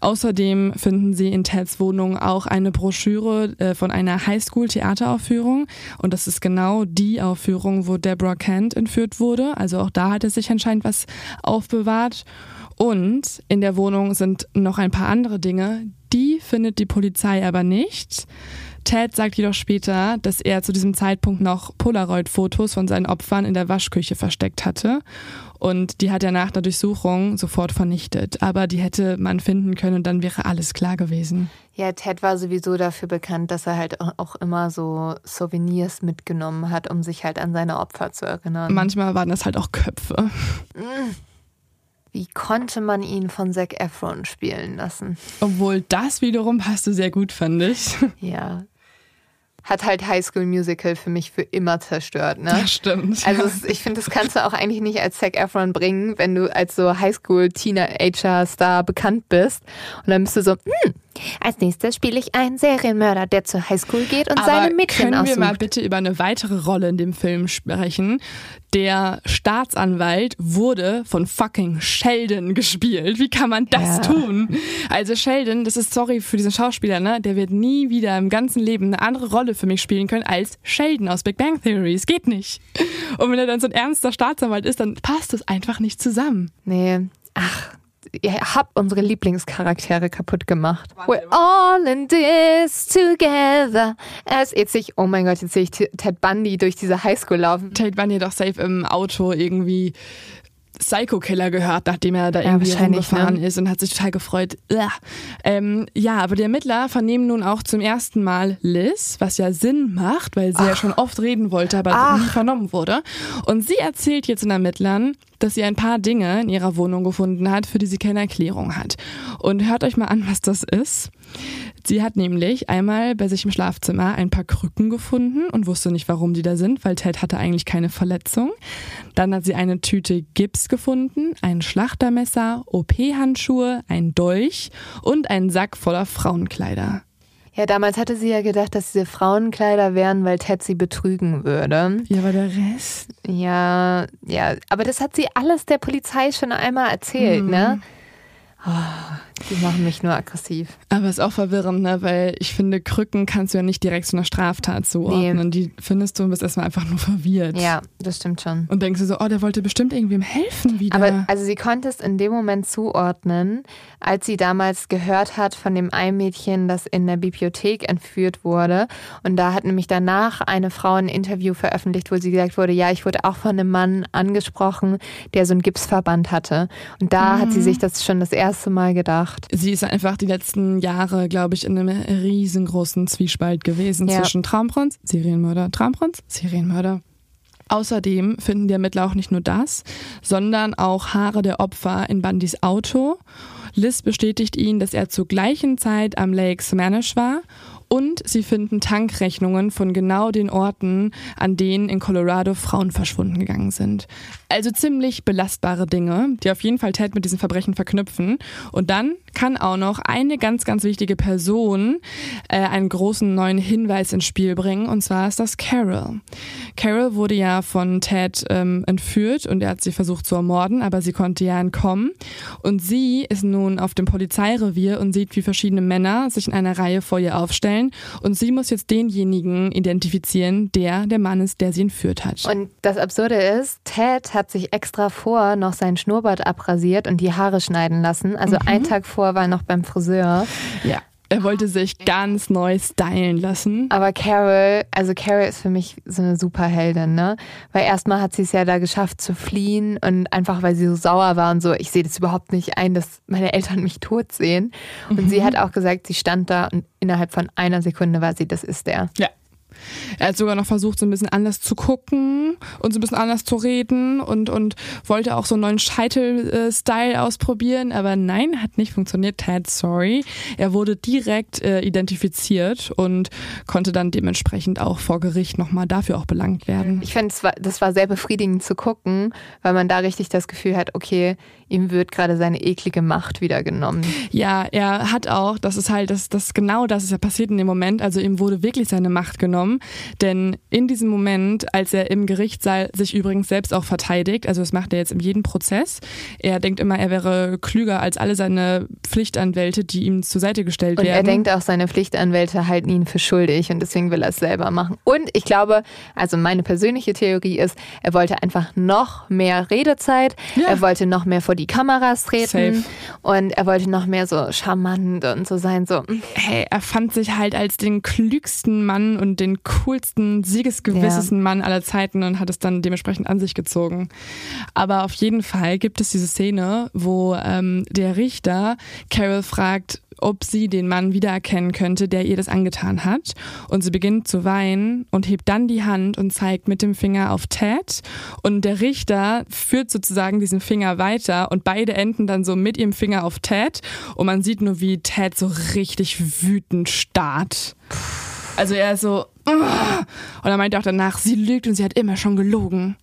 Außerdem finden sie in Teds Wohnung auch eine Broschüre äh, von einer Highschool-Theateraufführung und das ist genau die Aufführung, wo Deborah Kent entführt wurde. Also auch da hat es sich anscheinend was aufbewahrt. Und in der Wohnung sind noch ein paar andere Dinge, die findet die Polizei aber nicht. Ted sagt jedoch später, dass er zu diesem Zeitpunkt noch Polaroid-Fotos von seinen Opfern in der Waschküche versteckt hatte. Und die hat er nach der Durchsuchung sofort vernichtet. Aber die hätte man finden können und dann wäre alles klar gewesen. Ja, Ted war sowieso dafür bekannt, dass er halt auch immer so Souvenirs mitgenommen hat, um sich halt an seine Opfer zu erinnern. Manchmal waren das halt auch Köpfe. Wie konnte man ihn von Zac Efron spielen lassen? Obwohl das wiederum passte sehr gut, fand ich. [laughs] Ja. Hat halt High School Musical für mich für immer zerstört, ne? Das stimmt. Also ja. ich finde, das kannst du auch eigentlich nicht als Zac Efron bringen, wenn du als so Highschool Teenager Star bekannt bist. Und dann bist du so, hm, als nächstes spiele ich einen Serienmörder, der zur Highschool geht und Aber seine Mädchen können wir aussucht. mal bitte über eine weitere Rolle in dem Film sprechen? Der Staatsanwalt wurde von fucking Sheldon gespielt. Wie kann man das Ja. tun? Also Sheldon, das ist sorry für diesen Schauspieler, ne? Der wird nie wieder im ganzen Leben eine andere Rolle für mich spielen können als Sheldon aus Big Bang Theory. Es geht nicht. Und wenn er dann so ein ernster Staatsanwalt ist, dann passt das einfach nicht zusammen. Nee, ach, ihr habt unsere Lieblingscharaktere kaputt gemacht. We're all in this together. As jetzt sehe ich, oh mein Gott, jetzt sehe ich Ted Bundy durch diese Highschool laufen. Tate Bundy doch safe im Auto irgendwie Psycho Killer gehört, nachdem er da Ja, irgendwie rumgefahren ne? ist und hat sich total gefreut. Ähm, ja, aber die Ermittler vernehmen nun auch zum ersten Mal Liz, was ja Sinn macht, weil sie ja schon oft reden wollte, aber Ach. nie vernommen wurde. Und sie erzählt jetzt den Ermittlern, dass sie ein paar Dinge in ihrer Wohnung gefunden hat, für die sie keine Erklärung hat. Und hört euch mal an, was das ist. Sie hat nämlich einmal bei sich im Schlafzimmer ein paar Krücken gefunden und wusste nicht, warum die da sind, weil Ted hatte eigentlich keine Verletzung. Dann hat sie eine Tüte Gips gefunden, ein Schlachtermesser, OP-Handschuhe, ein Dolch und einen Sack voller Frauenkleider. Ja, damals hatte sie ja gedacht, dass diese Frauenkleider wären, weil Ted sie betrügen würde. Ja, aber der Rest? Ja, ja, aber das hat sie alles der Polizei schon einmal erzählt, ne? Oh, die machen mich nur aggressiv. Aber ist auch verwirrend, ne? weil ich finde, Krücken kannst du ja nicht direkt zu einer Straftat zuordnen. Die findest du und bist erstmal einfach nur verwirrt. Ja, das stimmt schon. Und denkst du so, oh, der wollte bestimmt irgendwem helfen wieder. Aber also sie konnte es in dem Moment zuordnen, als sie damals gehört hat von dem einen Mädchen, das in der Bibliothek entführt wurde. Und da hat nämlich danach eine Frau ein Interview veröffentlicht, wo sie gesagt wurde, ja, ich wurde auch von einem Mann angesprochen, der so einen Gipsverband hatte. Und da hat sie sich das schon das erste Mal gedacht. Sie ist einfach die letzten Jahre, glaube ich, in einem riesengroßen Zwiespalt gewesen Ja. zwischen Traumprinz, Serienmörder, Traumprinz, Serienmörder. Außerdem finden die Ermittler auch nicht nur das, sondern auch Haare der Opfer in Bundys Auto. Liz bestätigt ihnen, dass er zur gleichen Zeit am Lake Sammamish war und sie finden Tankrechnungen von genau den Orten, an denen in Colorado Frauen verschwunden gegangen sind. Also ziemlich belastbare Dinge, die auf jeden Fall Ted mit diesen Verbrechen verknüpfen. Und dann kann auch noch eine ganz, ganz wichtige Person äh, einen großen neuen Hinweis ins Spiel bringen, und zwar ist das Carol. Carol wurde ja von Ted ähm, entführt und er hat sie versucht zu ermorden, aber sie konnte ja entkommen. Und sie ist nun auf dem Polizeirevier und sieht, wie verschiedene Männer sich in einer Reihe vor ihr aufstellen. Und sie muss jetzt denjenigen identifizieren, der der Mann ist, der sie entführt hat. Und das Absurde ist, Ted hat sich extra vor noch seinen Schnurrbart abrasiert und die Haare schneiden lassen. Also einen Tag vor war er noch beim Friseur. ja. Er wollte sich ganz neu stylen lassen. Aber Carol, also Carol ist für mich so eine Superheldin, ne? Weil erstmal hat sie es ja da geschafft zu fliehen und einfach weil sie so sauer war und so, ich sehe das überhaupt nicht ein, dass meine Eltern mich tot sehen. Und sie hat auch gesagt, sie stand da und innerhalb von einer Sekunde war sie, das ist der. Ja. Er hat sogar noch versucht, so ein bisschen anders zu gucken und so ein bisschen anders zu reden und, und wollte auch so einen neuen Scheitel-Style ausprobieren, aber nein, hat nicht funktioniert. Ted, sorry. Er wurde direkt äh, identifiziert und konnte dann dementsprechend auch vor Gericht nochmal dafür auch belangt werden. Ich finde, das war sehr befriedigend zu gucken, weil man da richtig das Gefühl hat, okay, ihm wird gerade seine eklige Macht wieder genommen. Ja, er hat auch, das ist halt, das, das genau das ist ja passiert in dem Moment, also ihm wurde wirklich seine Macht genommen, denn in diesem Moment, als er im Gerichtssaal sich übrigens selbst auch verteidigt, also das macht er jetzt in jedem Prozess, er denkt immer, er wäre klüger als alle seine Pflichtanwälte, die ihm zur Seite gestellt und werden. Und er denkt auch, seine Pflichtanwälte halten ihn für schuldig und deswegen will er es selber machen. Und ich glaube, also meine persönliche Theorie ist, er wollte einfach noch mehr Redezeit, ja. er wollte noch mehr vor die Kameras treten Safe. und er wollte noch mehr so charmant und so sein, so. Hey, er fand sich halt als den klügsten Mann und den coolsten, siegesgewissesten ja. Mann aller Zeiten und hat es dann dementsprechend an sich gezogen. Aber auf jeden Fall gibt es diese Szene, wo ähm, der Richter Carol fragt, ob sie den Mann wiedererkennen könnte, der ihr das angetan hat. Und sie beginnt zu weinen und hebt dann die Hand und zeigt mit dem Finger auf Ted. Und der Richter führt sozusagen diesen Finger weiter und beide enden dann so mit ihrem Finger auf Ted. Und man sieht nur, wie Ted so richtig wütend starrt. Also er ist so, und er meint auch danach, sie lügt und sie hat immer schon gelogen.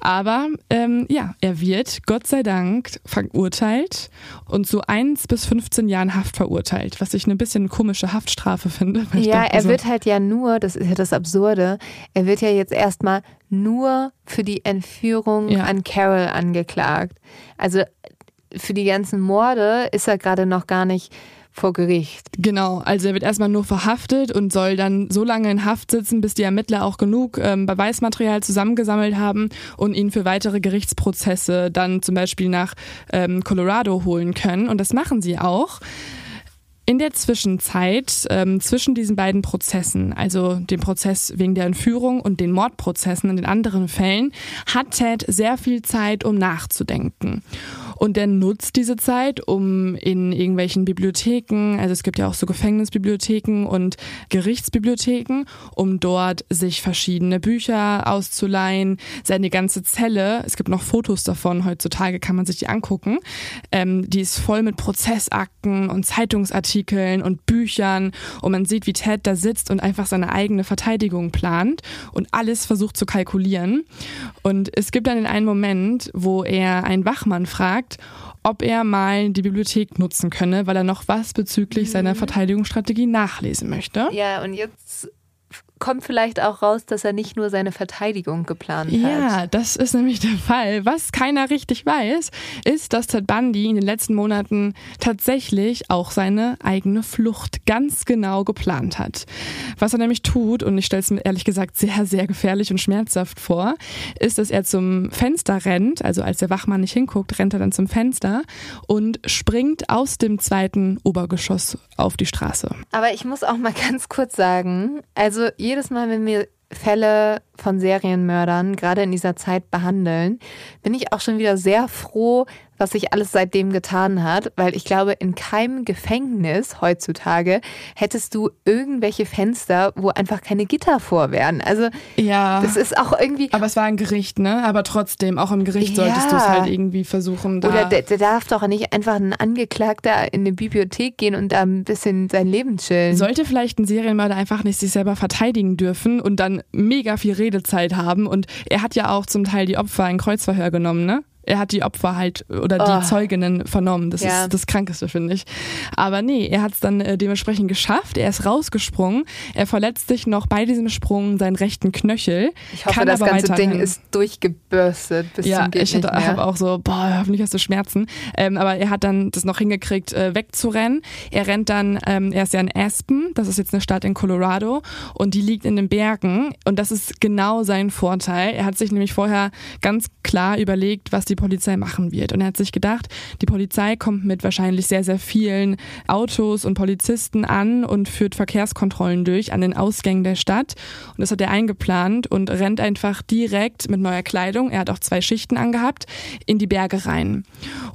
Aber ähm, ja, er wird Gott sei Dank verurteilt und zu 1 bis 15 Jahren Haft verurteilt, was ich eine bisschen komische Haftstrafe finde. Ja, er so wird halt ja nur, das ist ja das Absurde, er wird ja jetzt erstmal nur für die Entführung ja. an Carol angeklagt. Also für die ganzen Morde ist er gerade noch gar nicht vor Gericht. Genau, also er wird erstmal nur verhaftet und soll dann so lange in Haft sitzen, bis die Ermittler auch genug ähm, Beweismaterial zusammengesammelt haben und ihn für weitere Gerichtsprozesse dann zum Beispiel nach ähm, Colorado holen können. Und das machen sie auch. In der Zwischenzeit, ähm, zwischen diesen beiden Prozessen, also dem Prozess wegen der Entführung und den Mordprozessen in den anderen Fällen, hat Ted sehr viel Zeit, um nachzudenken. Und er nutzt diese Zeit, um in irgendwelchen Bibliotheken, also es gibt ja auch so Gefängnisbibliotheken und Gerichtsbibliotheken, um dort sich verschiedene Bücher auszuleihen, seine ganze Zelle, es gibt noch Fotos davon, heutzutage kann man sich die angucken, ähm, die ist voll mit Prozessakten und Zeitungsartikeln und Büchern und man sieht, wie Ted da sitzt und einfach seine eigene Verteidigung plant und alles versucht zu kalkulieren. Und es gibt dann den einen Moment, wo er einen Wachmann fragt, ob er mal die Bibliothek nutzen könne, weil er noch was bezüglich mhm. seiner Verteidigungsstrategie nachlesen möchte. Ja, und jetzt kommt vielleicht auch raus, dass er nicht nur seine Verteidigung geplant hat. Ja, das ist nämlich der Fall. Was keiner richtig weiß, ist, dass Ted Bundy in den letzten Monaten tatsächlich auch seine eigene Flucht ganz genau geplant hat. Was er nämlich tut, und ich stelle es mir ehrlich gesagt sehr, sehr gefährlich und schmerzhaft vor, ist, dass er zum Fenster rennt, also als der Wachmann nicht hinguckt, rennt er dann zum Fenster und springt aus dem zweiten Obergeschoss auf die Straße. Aber ich muss auch mal [laughs] ganz kurz sagen, also jedes Mal, wenn wir Fälle von Serienmördern gerade in dieser Zeit behandeln, bin ich auch schon wieder sehr froh, was sich alles seitdem getan hat, weil ich glaube, in keinem Gefängnis heutzutage hättest du irgendwelche Fenster, wo einfach keine Gitter vor wären. Also ja, das ist auch irgendwie. Aber es war ein Gericht, ne? Aber trotzdem, auch im Gericht solltest ja. du es halt irgendwie versuchen. Da Oder der, der, darf doch nicht einfach ein Angeklagter in eine Bibliothek gehen und da ein bisschen sein Leben chillen. Sollte vielleicht ein Serienmörder einfach nicht sich selber verteidigen dürfen und dann mega viel Redezeit haben. Und er hat ja auch zum Teil die Opfer in Kreuzverhör genommen, ne? Er hat die Opfer halt oder die oh. Zeuginnen vernommen. Das ja. ist das Krankeste, finde ich. Aber nee, er hat es dann äh, dementsprechend geschafft. Er ist rausgesprungen. Er verletzt sich noch bei diesem Sprung seinen rechten Knöchel. Ich hoffe, das ganze Ding ist durchgebürstet bis ja, zum Geht ich habe auch so, boah, hoffentlich hast du Schmerzen. Ähm, aber er hat dann das noch hingekriegt, äh, wegzurennen. Er rennt dann, ähm, er ist ja in Aspen, das ist jetzt eine Stadt in Colorado und die liegt in den Bergen und das ist genau sein Vorteil. Er hat sich nämlich vorher ganz klar überlegt, was die Polizei machen wird. Und er hat sich gedacht, die Polizei kommt mit wahrscheinlich sehr, sehr vielen Autos und Polizisten an und führt Verkehrskontrollen durch an den Ausgängen der Stadt. Und das hat er eingeplant und rennt einfach direkt mit neuer Kleidung, er hat auch zwei Schichten angehabt, in die Berge rein.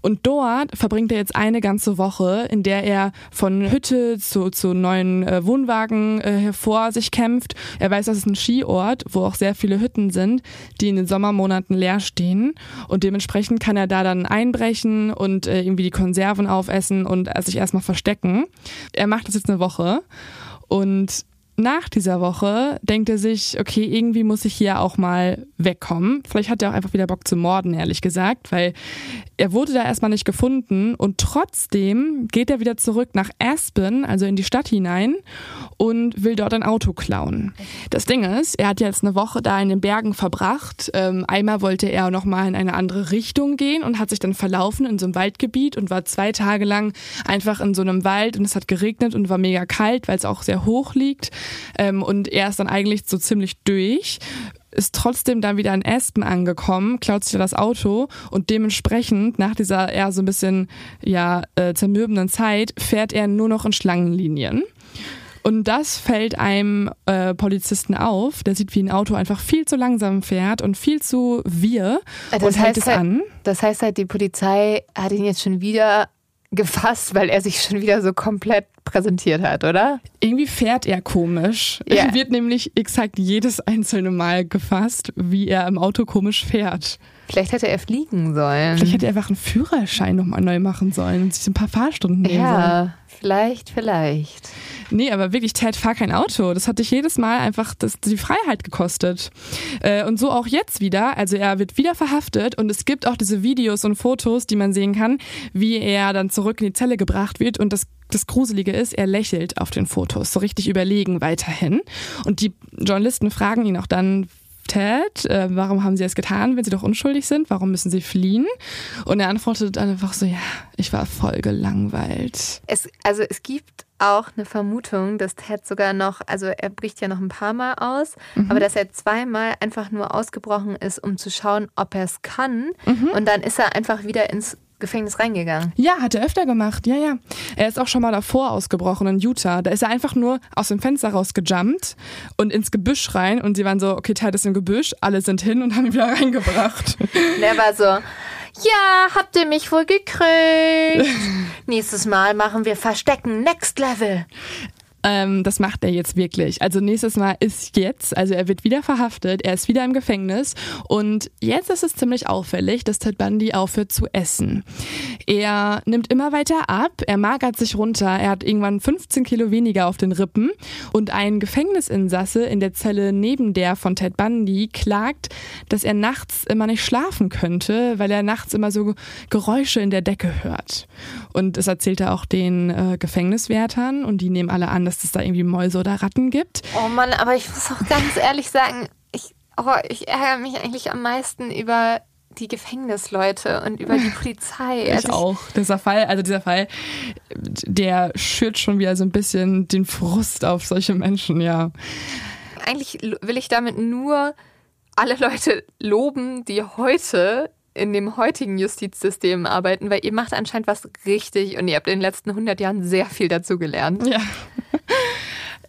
Und dort verbringt er jetzt eine ganze Woche, in der er von Hütte zu, zu neuen äh, Wohnwagen äh, hervor sich kämpft. Er weiß, das ist ein Skiort, wo auch sehr viele Hütten sind, die in den Sommermonaten leer stehen. Und dementsprechend kann er da dann einbrechen und äh, irgendwie die Konserven aufessen und äh, sich erstmal verstecken. Er macht das jetzt eine Woche. Und nach dieser Woche denkt er sich, okay, irgendwie muss ich hier auch mal wegkommen. Vielleicht hat er auch einfach wieder Bock zu morden, ehrlich gesagt, weil er wurde da erstmal nicht gefunden und trotzdem geht er wieder zurück nach Aspen, also in die Stadt hinein und will dort ein Auto klauen. Das Ding ist, er hat jetzt eine Woche da in den Bergen verbracht. Ähm, einmal wollte er nochmal in eine andere Richtung gehen und hat sich dann verlaufen in so einem Waldgebiet und war zwei Tage lang einfach in so einem Wald und es hat geregnet und war mega kalt, weil es auch sehr hoch liegt. Ähm, und er ist dann eigentlich so ziemlich durch ist trotzdem dann wieder in Aspen angekommen, klaut sich das Auto und dementsprechend nach dieser eher so ein bisschen ja äh, zermürbenden Zeit fährt er nur noch in Schlangenlinien. Und das fällt einem äh, Polizisten auf. Der sieht, wie ein Auto einfach viel zu langsam fährt und viel zu wir das und hält es halt, an. Das heißt halt, die Polizei hat ihn jetzt schon wieder gefasst, weil er sich schon wieder so komplett präsentiert hat, oder? Irgendwie fährt er komisch. Ja. Er wird nämlich exakt jedes einzelne Mal gefasst, wie er im Auto komisch fährt. Vielleicht hätte er fliegen sollen. Vielleicht hätte er einfach einen Führerschein nochmal neu machen sollen und sich ein paar Fahrstunden nehmen sollen. ja, vielleicht, vielleicht. Nee, aber wirklich, Ted, fahr kein Auto. Das hat dich jedes Mal einfach das, die Freiheit gekostet. Äh, und so auch jetzt wieder. Also er wird wieder verhaftet und es gibt auch diese Videos und Fotos, die man sehen kann, wie er dann zurück in die Zelle gebracht wird. Und das, das Gruselige ist, er lächelt auf den Fotos, so richtig überlegen weiterhin. Und die Journalisten fragen ihn auch dann, Ted, äh, warum haben Sie es getan, wenn Sie doch unschuldig sind? Warum müssen Sie fliehen? Und er antwortet dann einfach so, ja, ich war voll gelangweilt. Es, also es gibt auch eine Vermutung, dass Ted sogar noch, also er bricht ja noch ein paar Mal aus, aber dass er zweimal einfach nur ausgebrochen ist, um zu schauen, ob er es kann. Und dann ist er einfach wieder ins Gefängnis reingegangen. Ja, hat er öfter gemacht, ja, ja. Er ist auch schon mal davor ausgebrochen in Utah. Da ist er einfach nur aus dem Fenster rausgejumpt und ins Gebüsch rein und sie waren so, okay, Ted ist im Gebüsch, alle sind hin und haben ihn wieder [laughs] reingebracht. Und er war so, ja, habt ihr mich wohl gekriegt? [laughs] Nächstes Mal machen wir Verstecken Next Level. Ähm, das macht er jetzt wirklich. Also nächstes Mal ist jetzt, also er wird wieder verhaftet, er ist wieder im Gefängnis und jetzt ist es ziemlich auffällig, dass Ted Bundy aufhört zu essen. Er nimmt immer weiter ab, er magert sich runter, er hat irgendwann 15 Kilo weniger auf den Rippen und ein Gefängnisinsasse in der Zelle neben der von Ted Bundy klagt, dass er nachts immer nicht schlafen könnte, weil er nachts immer so Geräusche in der Decke hört. Und das erzählt er auch den äh, Gefängniswärtern und die nehmen alle an, dass es da irgendwie Mäuse oder Ratten gibt. Oh Mann, aber ich muss auch ganz ehrlich sagen, ich, oh, ich ärgere mich eigentlich am meisten über die Gefängnisleute und über die [laughs] Polizei. Ich Also auch. Dieser Fall, also dieser Fall, der schürt schon wieder so ein bisschen den Frust auf solche Menschen, ja. eigentlich will ich damit nur alle Leute loben, die heute in dem heutigen Justizsystem arbeiten, weil ihr macht anscheinend was richtig und ihr habt in den letzten 100 Jahren sehr viel dazu gelernt. Ja. [laughs]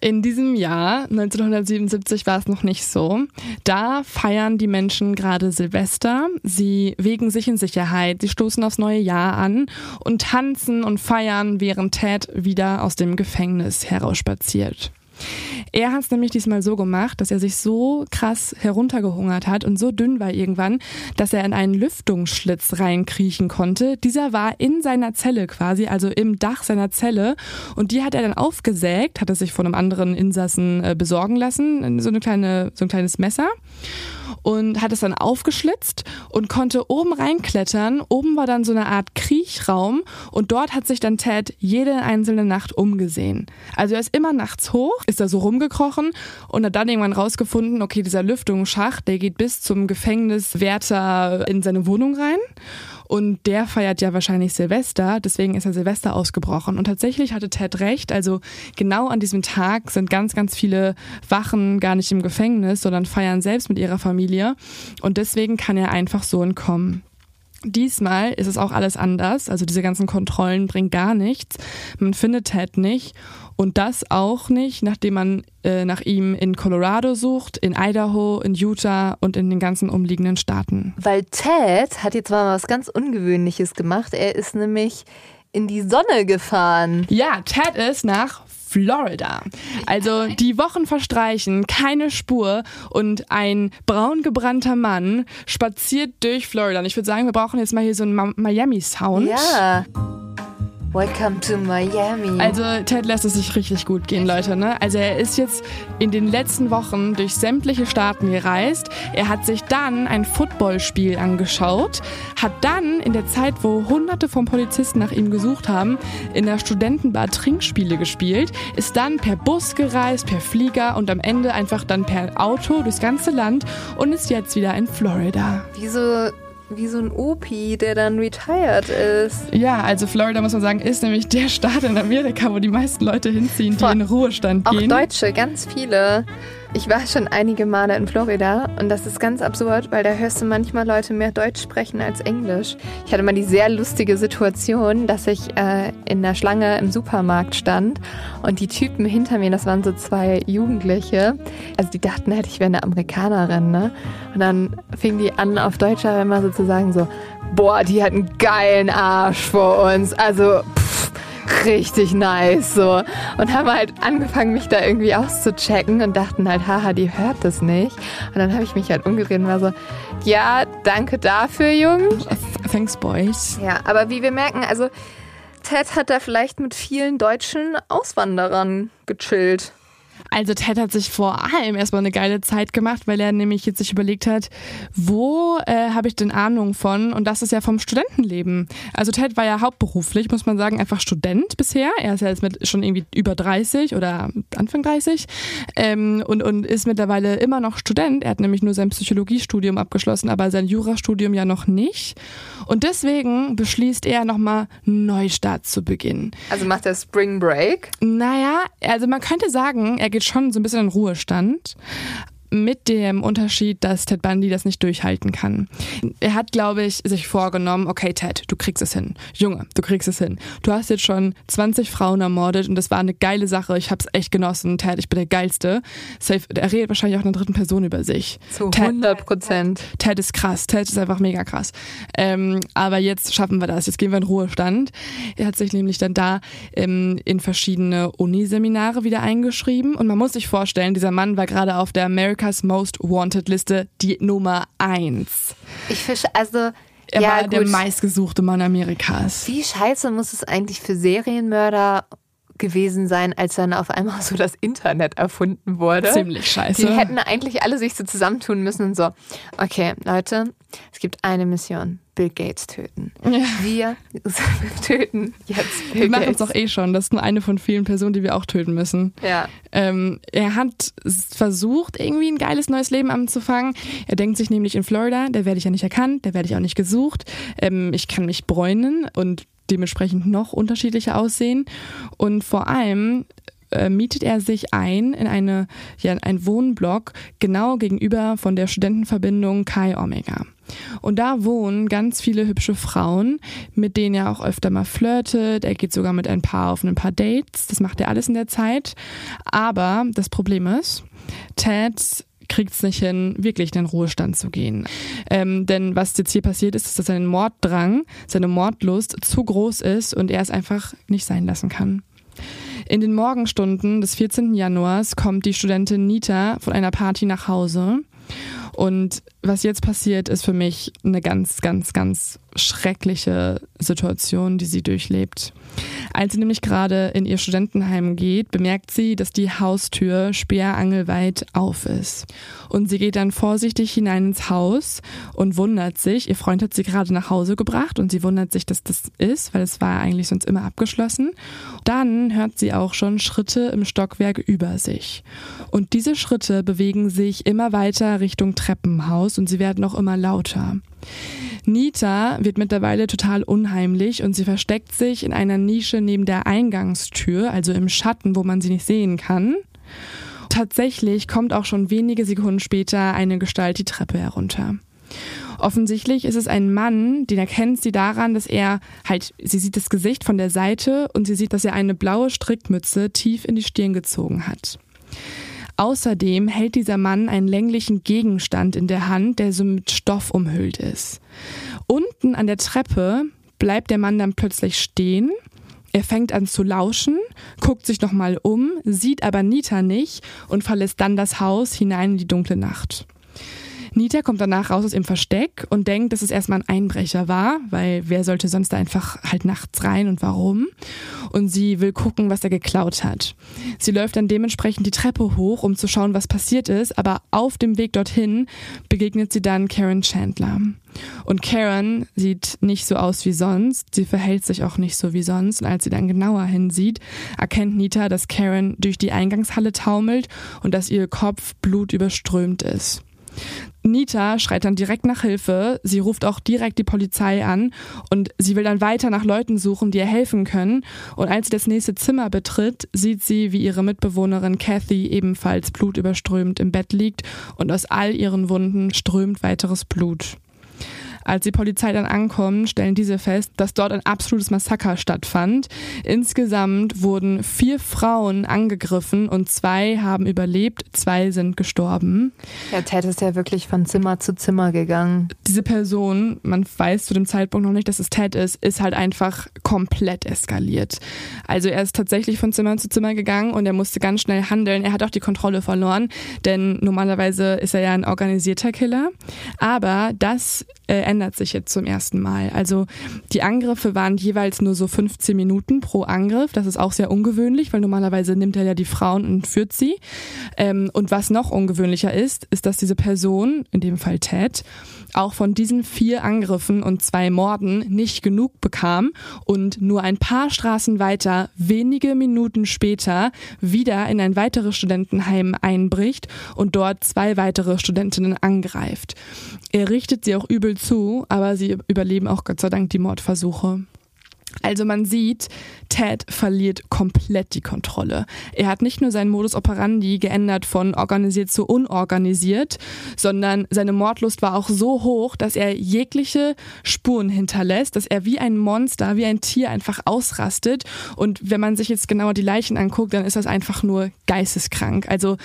In diesem Jahr, 1977, war es noch nicht so. Da feiern die Menschen gerade Silvester. Sie wägen sich in Sicherheit, sie stoßen aufs neue Jahr an und tanzen und feiern, während Ted wieder aus dem Gefängnis herausspaziert. Er hat es nämlich diesmal so gemacht, dass er sich so krass heruntergehungert hat und so dünn war irgendwann, dass er in einen Lüftungsschlitz reinkriechen konnte. Dieser war in seiner Zelle quasi, also im Dach seiner Zelle. Und die hat er dann aufgesägt, hat er sich von einem anderen Insassen äh, besorgen lassen, so, eine kleine, so ein kleines Messer und hat es dann aufgeschlitzt und konnte oben reinklettern. Oben war dann so eine Art Kriechraum und dort hat sich dann Ted jede einzelne Nacht umgesehen. Also er ist immer nachts hoch, ist da so rumgekrochen und hat dann irgendwann rausgefunden, okay, dieser Lüftungsschacht, der geht bis zum Gefängniswärter in seine Wohnung rein. Und der feiert ja wahrscheinlich Silvester, deswegen ist er Silvester ausgebrochen. Und tatsächlich hatte Ted recht, also genau an diesem Tag sind ganz, ganz viele Wachen gar nicht im Gefängnis, sondern feiern selbst mit ihrer Familie. Und deswegen kann er einfach so entkommen. Diesmal ist es auch alles anders. Also diese ganzen Kontrollen bringen gar nichts. Man findet Ted nicht. Und das auch nicht, nachdem man äh, nach ihm in Colorado sucht, in Idaho, in Utah und in den ganzen umliegenden Staaten. Weil Ted hat jetzt mal was ganz Ungewöhnliches gemacht. Er ist nämlich in die Sonne gefahren. Ja, Ted ist nach Florida. Also die Wochen verstreichen, keine Spur und ein braun gebrannter Mann spaziert durch Florida. Und ich würde sagen, wir brauchen jetzt mal hier so einen Miami-Sound. Ja. Welcome to Miami. Also Ted lässt es sich richtig gut gehen, Leute. Ne? Also er ist jetzt in den letzten Wochen durch sämtliche Staaten gereist. Er hat sich dann ein Footballspiel angeschaut, hat dann in der Zeit, wo hunderte von Polizisten nach ihm gesucht haben, in der Studentenbar Trinkspiele gespielt, ist dann per Bus gereist, per Flieger und am Ende einfach dann per Auto durchs ganze Land und ist jetzt wieder in Florida. Wieso wie so ein Opi, der dann retired ist. Ja, also Florida muss man sagen, ist nämlich der Staat in Amerika, wo die meisten Leute hinziehen, die in Ruhestand gehen. Auch Deutsche, ganz viele. Ich war schon einige Male in Florida und das ist ganz absurd, weil da hörst du manchmal Leute mehr Deutsch sprechen als Englisch. Ich hatte mal die sehr lustige Situation, dass ich äh, in der Schlange im Supermarkt stand und die Typen hinter mir, das waren so zwei Jugendliche, also die dachten halt, ich wäre eine Amerikanerin, ne? Und dann fing die an auf Deutsch aber immer sozusagen so, boah, die hat einen geilen Arsch vor uns. Also, pff, richtig nice so. Und haben halt angefangen mich da irgendwie auszuchecken und dachten halt haha die hört das nicht. Und dann habe ich mich halt umgedreht und war so ja danke dafür Jungs. Thanks boys. Ja aber wie wir merken also Ted hat da vielleicht mit vielen deutschen Auswanderern gechillt also Ted hat sich vor allem erstmal eine geile Zeit gemacht, weil er nämlich jetzt sich überlegt hat, wo äh, habe ich denn Ahnung von? Und das ist ja vom Studentenleben. Also Ted war ja hauptberuflich, muss man sagen, einfach Student bisher. Er ist ja jetzt mit schon irgendwie über 30 oder Anfang 30 ähm, und, und ist mittlerweile immer noch Student. Er hat nämlich nur sein Psychologiestudium abgeschlossen, aber sein Jurastudium ja noch nicht. Und deswegen beschließt er nochmal Neustart zu beginnen. Also macht er Spring Break? Naja, also man könnte sagen, er geht schon so ein bisschen in Ruhestand mit dem Unterschied, dass Ted Bundy das nicht durchhalten kann. Er hat, glaube ich, sich vorgenommen, okay, Ted, du kriegst es hin. Junge, du kriegst es hin. Du hast jetzt schon 20 Frauen ermordet und das war eine geile Sache. Ich hab's echt genossen. Ted, ich bin der Geilste. Safe, er redet wahrscheinlich auch in einer dritten Person über sich. Zu 100 Prozent. Ted, Ted, ist krass. Ted ist einfach mega krass. Ähm, aber jetzt schaffen wir das. Jetzt gehen wir in Ruhestand. Er hat sich nämlich dann da ähm, in verschiedene Uniseminare wieder eingeschrieben und man muss sich vorstellen, dieser Mann war gerade auf der American America's Most Wanted Liste die Nummer 1. Ich fische, also. Er ja, war gut. der meistgesuchte Mann Amerikas. Wie scheiße muss es eigentlich für Serienmörder gewesen sein, als dann auf einmal so das Internet erfunden wurde. Ziemlich scheiße. Die hätten eigentlich alle sich so zusammentun müssen und so, okay, Leute, es gibt eine Mission. Bill Gates töten. Ja. Wir [laughs] töten jetzt Bill wir machen Gates. es doch eh schon. Das ist nur eine von vielen Personen, die wir auch töten müssen. Ja. Ähm, er hat versucht, irgendwie ein geiles neues Leben anzufangen. Er denkt sich nämlich in Florida, da werde ich ja nicht erkannt, da werde ich auch nicht gesucht. Ähm, ich kann mich bräunen und dementsprechend noch unterschiedlicher aussehen. Und vor allem äh, mietet er sich ein in eine, ja, einen Wohnblock genau gegenüber von der Studentenverbindung Chi Omega. Und da wohnen ganz viele hübsche Frauen, mit denen er auch öfter mal flirtet. Er geht sogar mit ein paar auf ein paar Dates. Das macht er alles in der Zeit. Aber das Problem ist, Ted kriegt es nicht hin, wirklich in den Ruhestand zu gehen. Ähm, denn was jetzt hier passiert ist, ist, dass sein Morddrang, seine Mordlust zu groß ist und er es einfach nicht sein lassen kann. In den Morgenstunden des 14. Januars kommt die Studentin Nita von einer Party nach Hause. Und was jetzt passiert, ist für mich eine ganz, ganz, ganz schreckliche Situation, die sie durchlebt. Als sie nämlich gerade in ihr Studentenheim geht, bemerkt sie, dass die Haustür sperrangelweit auf ist. Und sie geht dann vorsichtig hinein ins Haus und wundert sich, ihr Freund hat sie gerade nach Hause gebracht und sie wundert sich, dass das ist, weil es war eigentlich sonst immer abgeschlossen. Dann hört sie auch schon Schritte im Stockwerk über sich. Und diese Schritte bewegen sich immer weiter Richtung Treppenhaus und sie werden auch immer lauter. Nita wird mittlerweile total unheimlich und sie versteckt sich in einer Nische neben der Eingangstür, also im Schatten, wo man sie nicht sehen kann. Tatsächlich kommt auch schon wenige Sekunden später eine Gestalt die Treppe herunter. Offensichtlich ist es ein Mann, den erkennt sie daran, dass er halt, sie sieht das Gesicht von der Seite und sie sieht, dass er eine blaue Strickmütze tief in die Stirn gezogen hat. Außerdem hält dieser Mann einen länglichen Gegenstand in der Hand, der so mit Stoff umhüllt ist. Unten an der Treppe bleibt der Mann dann plötzlich stehen. Er fängt an zu lauschen, guckt sich nochmal um, sieht aber Nita nicht und verlässt dann das Haus hinein in die dunkle Nacht. Nita kommt danach raus aus ihrem Versteck und denkt, dass es erstmal ein Einbrecher war, weil wer sollte sonst da einfach halt nachts rein und warum? Und sie will gucken, was er geklaut hat. Sie läuft dann dementsprechend die Treppe hoch, um zu schauen, was passiert ist, aber auf dem Weg dorthin begegnet sie dann Karen Chandler. Und Karen sieht nicht so aus wie sonst, sie verhält sich auch nicht so wie sonst. Und als sie dann genauer hinsieht, erkennt Nita, dass Karen durch die Eingangshalle taumelt und dass ihr Kopf blutüberströmt ist. Nita schreit dann direkt nach Hilfe. Sie ruft auch direkt die Polizei an und sie will dann weiter nach Leuten suchen, die ihr helfen können. Und als sie das nächste Zimmer betritt, sieht sie, wie ihre Mitbewohnerin Kathy ebenfalls blutüberströmt im Bett liegt und aus all ihren Wunden strömt weiteres Blut. Als die Polizei dann ankommt, stellen diese fest, dass dort ein absolutes Massaker stattfand. Insgesamt wurden vier Frauen angegriffen und zwei haben überlebt, zwei sind gestorben. Ja, Ted ist ja wirklich von Zimmer zu Zimmer gegangen. Diese Person, man weiß zu dem Zeitpunkt noch nicht, dass es Ted ist, ist halt einfach komplett eskaliert. Also er ist tatsächlich von Zimmer zu Zimmer gegangen und er musste ganz schnell handeln. Er hat auch die Kontrolle verloren, denn normalerweise ist er ja ein organisierter Killer. Aber das äh, ändert sich jetzt zum ersten Mal. Also die Angriffe waren jeweils nur so 15 Minuten pro Angriff. Das ist auch sehr ungewöhnlich, weil normalerweise nimmt er ja die Frauen und führt sie. Ähm, und was noch ungewöhnlicher ist, ist, dass diese Person, in dem Fall Ted, auch von diesen vier Angriffen und zwei Morden nicht genug bekam und nur ein paar Straßen weiter, wenige Minuten später, wieder in ein weiteres Studentenheim einbricht und dort zwei weitere Studentinnen angreift. Er richtet sie auch übel zu, aber sie überleben auch Gott sei Dank die Mordversuche. Also man sieht, Ted verliert komplett die Kontrolle. Er hat nicht nur seinen Modus operandi geändert von organisiert zu unorganisiert, sondern seine Mordlust war auch so hoch, dass er jegliche Spuren hinterlässt, dass er wie ein Monster, wie ein Tier einfach ausrastet. Und wenn man sich jetzt genauer die Leichen anguckt, dann ist das einfach nur geisteskrank. Also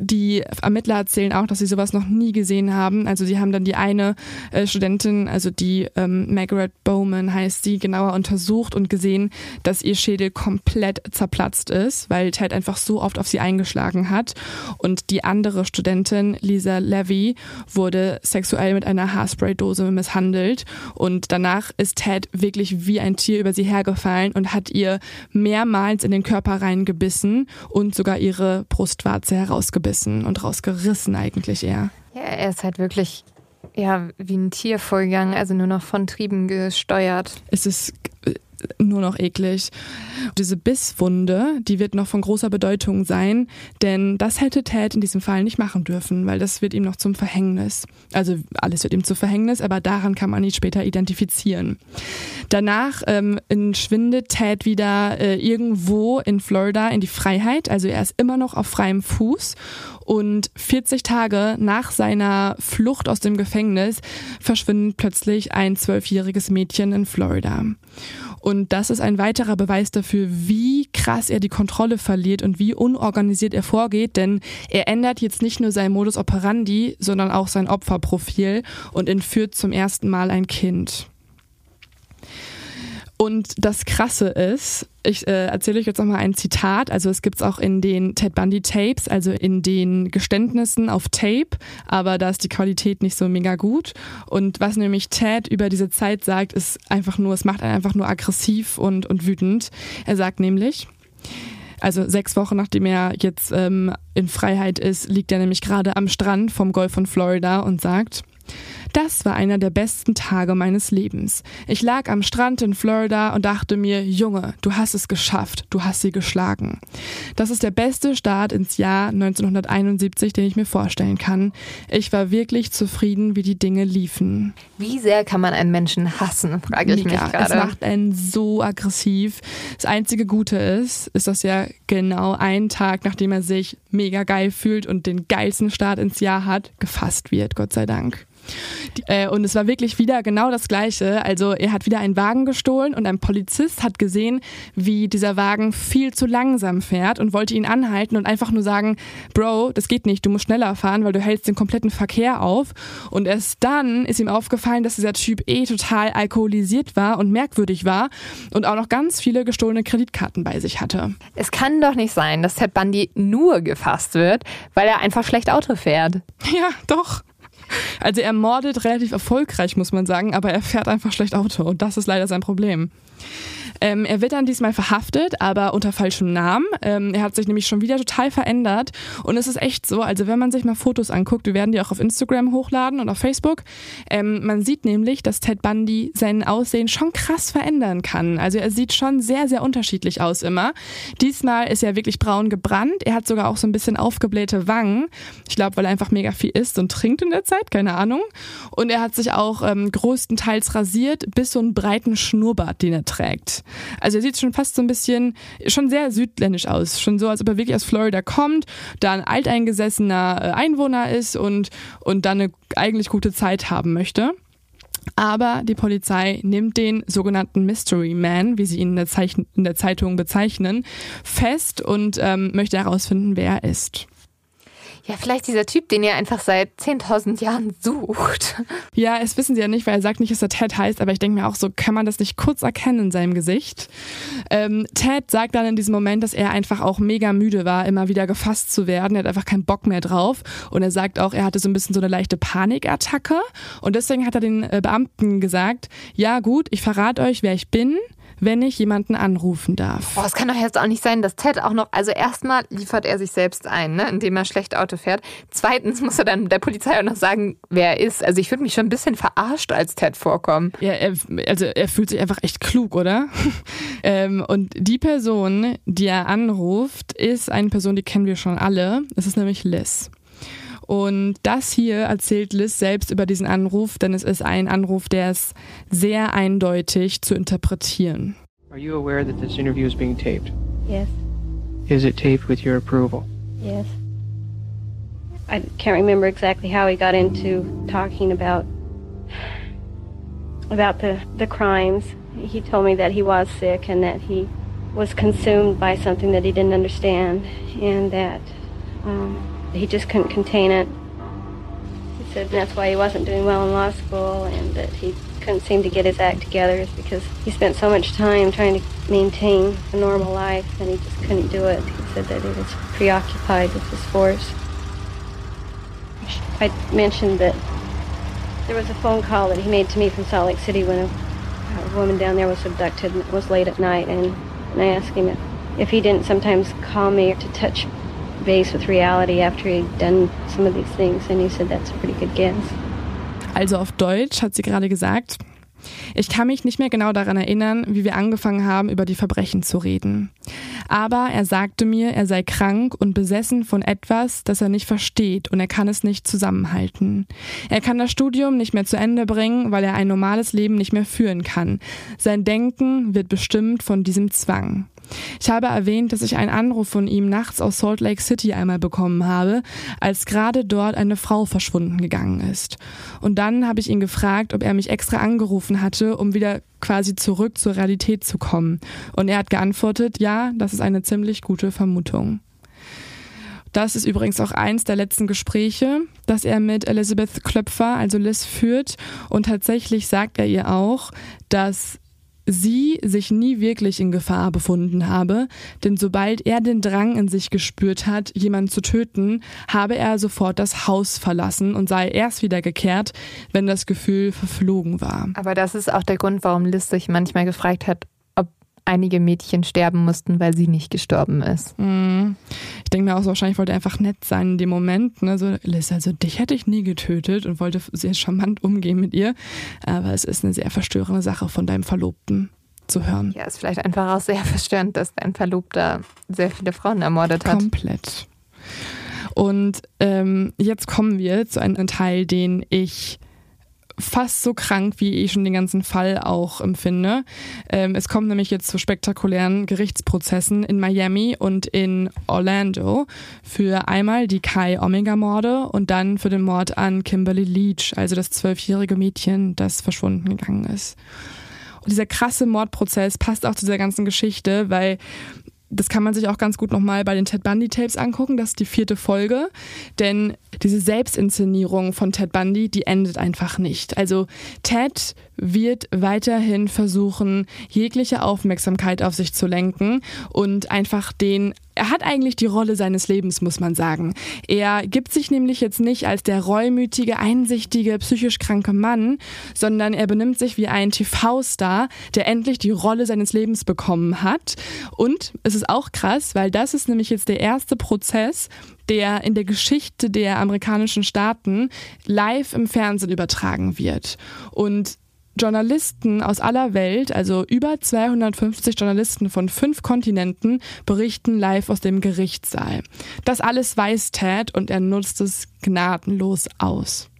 die Ermittler erzählen auch, dass sie sowas noch nie gesehen haben. Also sie haben dann die eine äh, Studentin, also die ähm, Margaret Bowman heißt sie, genauer untersucht und gesehen, dass ihr Schädel komplett zerplatzt ist, weil Ted einfach so oft auf sie eingeschlagen hat. Und die andere Studentin, Lisa Levy, wurde sexuell mit einer Haarspraydose misshandelt. Und danach ist Ted wirklich wie ein Tier über sie hergefallen und hat ihr mehrmals in den Körper reingebissen und sogar ihre Brustwarze herausgebissen rausgebissen und rausgerissen eigentlich eher. Ja, er ist halt wirklich ja, wie ein Tier vorgegangen, also nur noch von Trieben gesteuert. Es ist nur noch eklig. Diese Bisswunde, die wird noch von großer Bedeutung sein, denn das hätte Ted in diesem Fall nicht machen dürfen, weil das wird ihm noch zum Verhängnis. Also alles wird ihm zu Verhängnis, aber daran kann man ihn später identifizieren. Danach ähm, entschwindet Ted wieder äh, irgendwo in Florida in die Freiheit, also er ist immer noch auf freiem Fuß und 40 Tage nach seiner Flucht aus dem Gefängnis verschwindet plötzlich ein zwölfjähriges Mädchen in Florida. Und das ist ein weiterer Beweis dafür, wie krass er die Kontrolle verliert und wie unorganisiert er vorgeht, denn er ändert jetzt nicht nur sein Modus operandi, sondern auch sein Opferprofil und entführt zum ersten Mal ein Kind. Und das Krasse ist, ich äh, erzähle euch jetzt nochmal ein Zitat. Also es gibt es auch in den Ted Bundy Tapes, also in den Geständnissen auf Tape, aber da ist die Qualität nicht so mega gut. Und was nämlich Ted über diese Zeit sagt, ist einfach nur, es macht einen einfach nur aggressiv und, und wütend. Er sagt nämlich, also sechs Wochen nachdem er jetzt ähm, in Freiheit ist, liegt er nämlich gerade am Strand vom Golf von Florida und sagt, das war einer der besten Tage meines Lebens. Ich lag am Strand in Florida und dachte mir, Junge, du hast es geschafft, du hast sie geschlagen. Das ist der beste Start ins Jahr 1971, den ich mir vorstellen kann. Ich war wirklich zufrieden, wie die Dinge liefen. Wie sehr kann man einen Menschen hassen, frage ich Mega. mich gerade. Es macht einen so aggressiv. Das einzige Gute ist, ist, dass er genau einen Tag, nachdem er sich mega geil fühlt und den geilsten Start ins Jahr hat, gefasst wird, Gott sei Dank. Äh, und es war wirklich wieder genau das Gleiche. Also er hat wieder einen Wagen gestohlen und ein Polizist hat gesehen, wie dieser Wagen viel zu langsam fährt und wollte ihn anhalten und einfach nur sagen, Bro, das geht nicht, du musst schneller fahren, weil du hältst den kompletten Verkehr auf. Und erst dann ist ihm aufgefallen, dass dieser Typ eh total alkoholisiert war und merkwürdig war und auch noch ganz viele gestohlene Kreditkarten bei sich hatte. Es kann doch nicht sein, dass Ted Bundy nur gefasst wird, weil er einfach schlecht Auto fährt. [laughs] Ja, doch. Also er mordet relativ erfolgreich, muss man sagen, aber er fährt einfach schlecht Auto und das ist leider sein Problem. Ähm, er wird dann diesmal verhaftet, aber unter falschem Namen. Ähm, er hat sich nämlich schon wieder total verändert. Und es ist echt so, also wenn man sich mal Fotos anguckt, wir werden die auch auf Instagram hochladen und auf Facebook, ähm, man sieht nämlich, dass Ted Bundy sein Aussehen schon krass verändern kann. Also er sieht schon sehr, sehr unterschiedlich aus immer. Diesmal ist er wirklich braun gebrannt. Er hat sogar auch so ein bisschen aufgeblähte Wangen. Ich glaube, weil er einfach mega viel isst und trinkt in der Zeit, keine Ahnung. Und er hat sich auch ähm, größtenteils rasiert, bis so einen breiten Schnurrbart, den er trägt. Also er sieht schon fast so ein bisschen, schon sehr südländisch aus. Schon so, als ob er wirklich aus Florida kommt, da ein alteingesessener äh, Einwohner ist und, und dann eine eigentlich gute Zeit haben möchte. Aber die Polizei nimmt den sogenannten Mystery Man, wie sie ihn in der, Zeichen in der Zeitung bezeichnen, fest und ähm, möchte herausfinden, wer er ist. Ja, vielleicht dieser Typ, den ihr einfach seit 10.000 Jahren sucht. Ja, es wissen sie ja nicht, weil er sagt nicht, dass er Ted heißt, aber ich denke mir auch so, kann man das nicht kurz erkennen in seinem Gesicht? Ähm, Ted sagt dann in diesem Moment, dass er einfach auch mega müde war, immer wieder gefasst zu werden. Er hat einfach keinen Bock mehr drauf. Und er sagt auch, er hatte so ein bisschen so eine leichte Panikattacke. Und deswegen hat er den äh, Beamten gesagt, ja gut, ich verrate euch, wer ich bin wenn ich jemanden anrufen darf. Boah, es kann doch jetzt auch nicht sein, dass Ted auch noch, also erstmal liefert er sich selbst ein, ne, indem er schlecht Auto fährt. Zweitens muss er dann der Polizei auch noch sagen, wer er ist. Also ich würde mich schon ein bisschen verarscht als Ted vorkommen. Ja, er, also er fühlt sich einfach echt klug, oder? [laughs] ähm, und die Person, die er anruft, ist eine Person, die kennen wir schon alle. Es ist nämlich Liz. Und das hier erzählt Liz selbst über diesen Anruf, denn es ist ein Anruf, der ist sehr eindeutig zu interpretieren. Are you aware that this interview is being taped? Yes. Is it taped with your approval? Yes. I can't remember exactly how he got into talking about about the the crimes. He told me that he was sick and that he was consumed by something that he didn't understand and that um, he just couldn't contain it. He said that's why he wasn't doing well in law school and that he couldn't seem to get his act together is because he spent so much time trying to maintain a normal life and he just couldn't do it. He said that he was preoccupied with his force. I mentioned that there was a phone call that he made to me from Salt Lake City when a, a woman down there was abducted and it was late at night and, and I asked him if, if he didn't sometimes call me to touch base with reality after he'd done some of these things and he said that's a pretty good guess. Also auf Deutsch hat sie gerade gesagt, ich kann mich nicht mehr genau daran erinnern, wie wir angefangen haben, über die Verbrechen zu reden. Aber er sagte mir, er sei krank und besessen von etwas, das er nicht versteht und er kann es nicht zusammenhalten. Er kann das Studium nicht mehr zu Ende bringen, weil er ein normales Leben nicht mehr führen kann. Sein Denken wird bestimmt von diesem Zwang. Ich habe erwähnt, dass ich einen Anruf von ihm nachts aus Salt Lake City einmal bekommen habe, als gerade dort eine Frau verschwunden gegangen ist. Und dann habe ich ihn gefragt, ob er mich extra angerufen hatte, um wieder quasi zurück zur Realität zu kommen. Und er hat geantwortet, ja, das ist eine ziemlich gute Vermutung. Das ist übrigens auch eins der letzten Gespräche, das er mit Elizabeth Klöpfer, also Liz, führt. Und tatsächlich sagt er ihr auch, dass sie sich nie wirklich in Gefahr befunden habe, denn sobald er den Drang in sich gespürt hat, jemanden zu töten, habe er sofort das Haus verlassen und sei erst wieder gekehrt, wenn das Gefühl verflogen war. Aber das ist auch der Grund, warum Liz sich manchmal gefragt hat, einige Mädchen sterben mussten, weil sie nicht gestorben ist. Mhm. Ich denke mir auch so, wahrscheinlich wollte er einfach nett sein in dem Moment. Ne? So, Liz, also dich hätte ich nie getötet und wollte sehr charmant umgehen mit ihr. Aber es ist eine sehr verstörende Sache von deinem Verlobten zu hören. Ja, ist vielleicht einfach auch sehr [laughs] verstörend, dass dein Verlobter sehr viele Frauen ermordet hat. Komplett. Und ähm, jetzt kommen wir zu einem Teil, den ich fast so krank, wie ich schon den ganzen Fall auch empfinde. Ähm, es kommt nämlich jetzt zu spektakulären Gerichtsprozessen in Miami und in Orlando für einmal die Kai Omega Morde und dann für den Mord an Kimberly Leach, also das zwölfjährige Mädchen, das verschwunden gegangen ist. Und dieser krasse Mordprozess passt auch zu dieser ganzen Geschichte, weil das kann man sich auch ganz gut nochmal bei den Ted Bundy Tapes angucken. Das ist die vierte Folge. Denn diese Selbstinszenierung von Ted Bundy, die endet einfach nicht. Also Ted wird weiterhin versuchen, jegliche Aufmerksamkeit auf sich zu lenken und einfach den er hat eigentlich die Rolle seines Lebens, muss man sagen. Er gibt sich nämlich jetzt nicht als der reumütige, einsichtige, psychisch kranke Mann, sondern er benimmt sich wie ein TV-Star, der endlich die Rolle seines Lebens bekommen hat. Und es ist auch krass, weil das ist nämlich jetzt der erste Prozess, der in der Geschichte der amerikanischen Staaten live im Fernsehen übertragen wird. Und Journalisten aus aller Welt, also über 250 Journalisten von fünf Kontinenten, berichten live aus dem Gerichtssaal. Das alles weiß Ted und er nutzt es gnadenlos aus.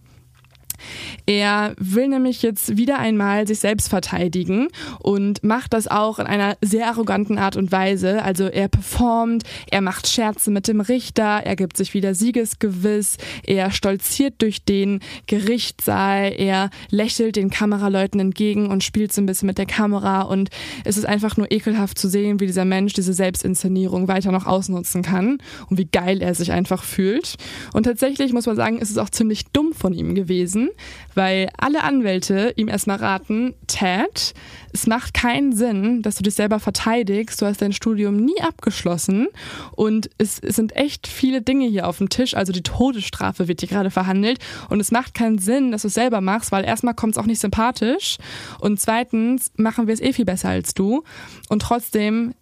Er will nämlich jetzt wieder einmal sich selbst verteidigen und macht das auch in einer sehr arroganten Art und Weise. Also er performt, er macht Scherze mit dem Richter, er gibt sich wieder siegesgewiss, er stolziert durch den Gerichtssaal, er lächelt den Kameraleuten entgegen und spielt so ein bisschen mit der Kamera und es ist einfach nur ekelhaft zu sehen, wie dieser Mensch diese Selbstinszenierung weiter noch ausnutzen kann und wie geil er sich einfach fühlt. Und tatsächlich muss man sagen, ist es auch ziemlich dumm von ihm gewesen, weil alle Anwälte ihm erstmal raten, Ted, es macht keinen Sinn, dass du dich selber verteidigst, du hast dein Studium nie abgeschlossen und es, es sind echt viele Dinge hier auf dem Tisch, also die Todesstrafe wird hier gerade verhandelt und es macht keinen Sinn, dass du es selber machst, weil erstmal kommt es auch nicht sympathisch und zweitens machen wir es eh viel besser als du und trotzdem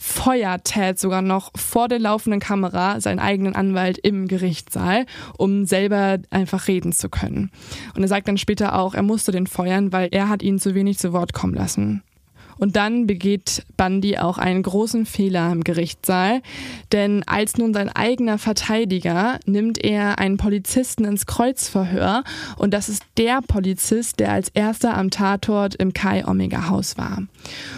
feuert Ted sogar noch vor der laufenden Kamera seinen eigenen Anwalt im Gerichtssaal, um selber einfach reden zu können. Und er sagt dann später auch, er musste den feuern, weil er hat ihn zu wenig zu Wort kommen lassen. Und dann begeht Bundy auch einen großen Fehler im Gerichtssaal, denn als nun sein eigener Verteidiger nimmt er einen Polizisten ins Kreuzverhör und das ist der Polizist, der als erster am Tatort im Kai Omega Haus war.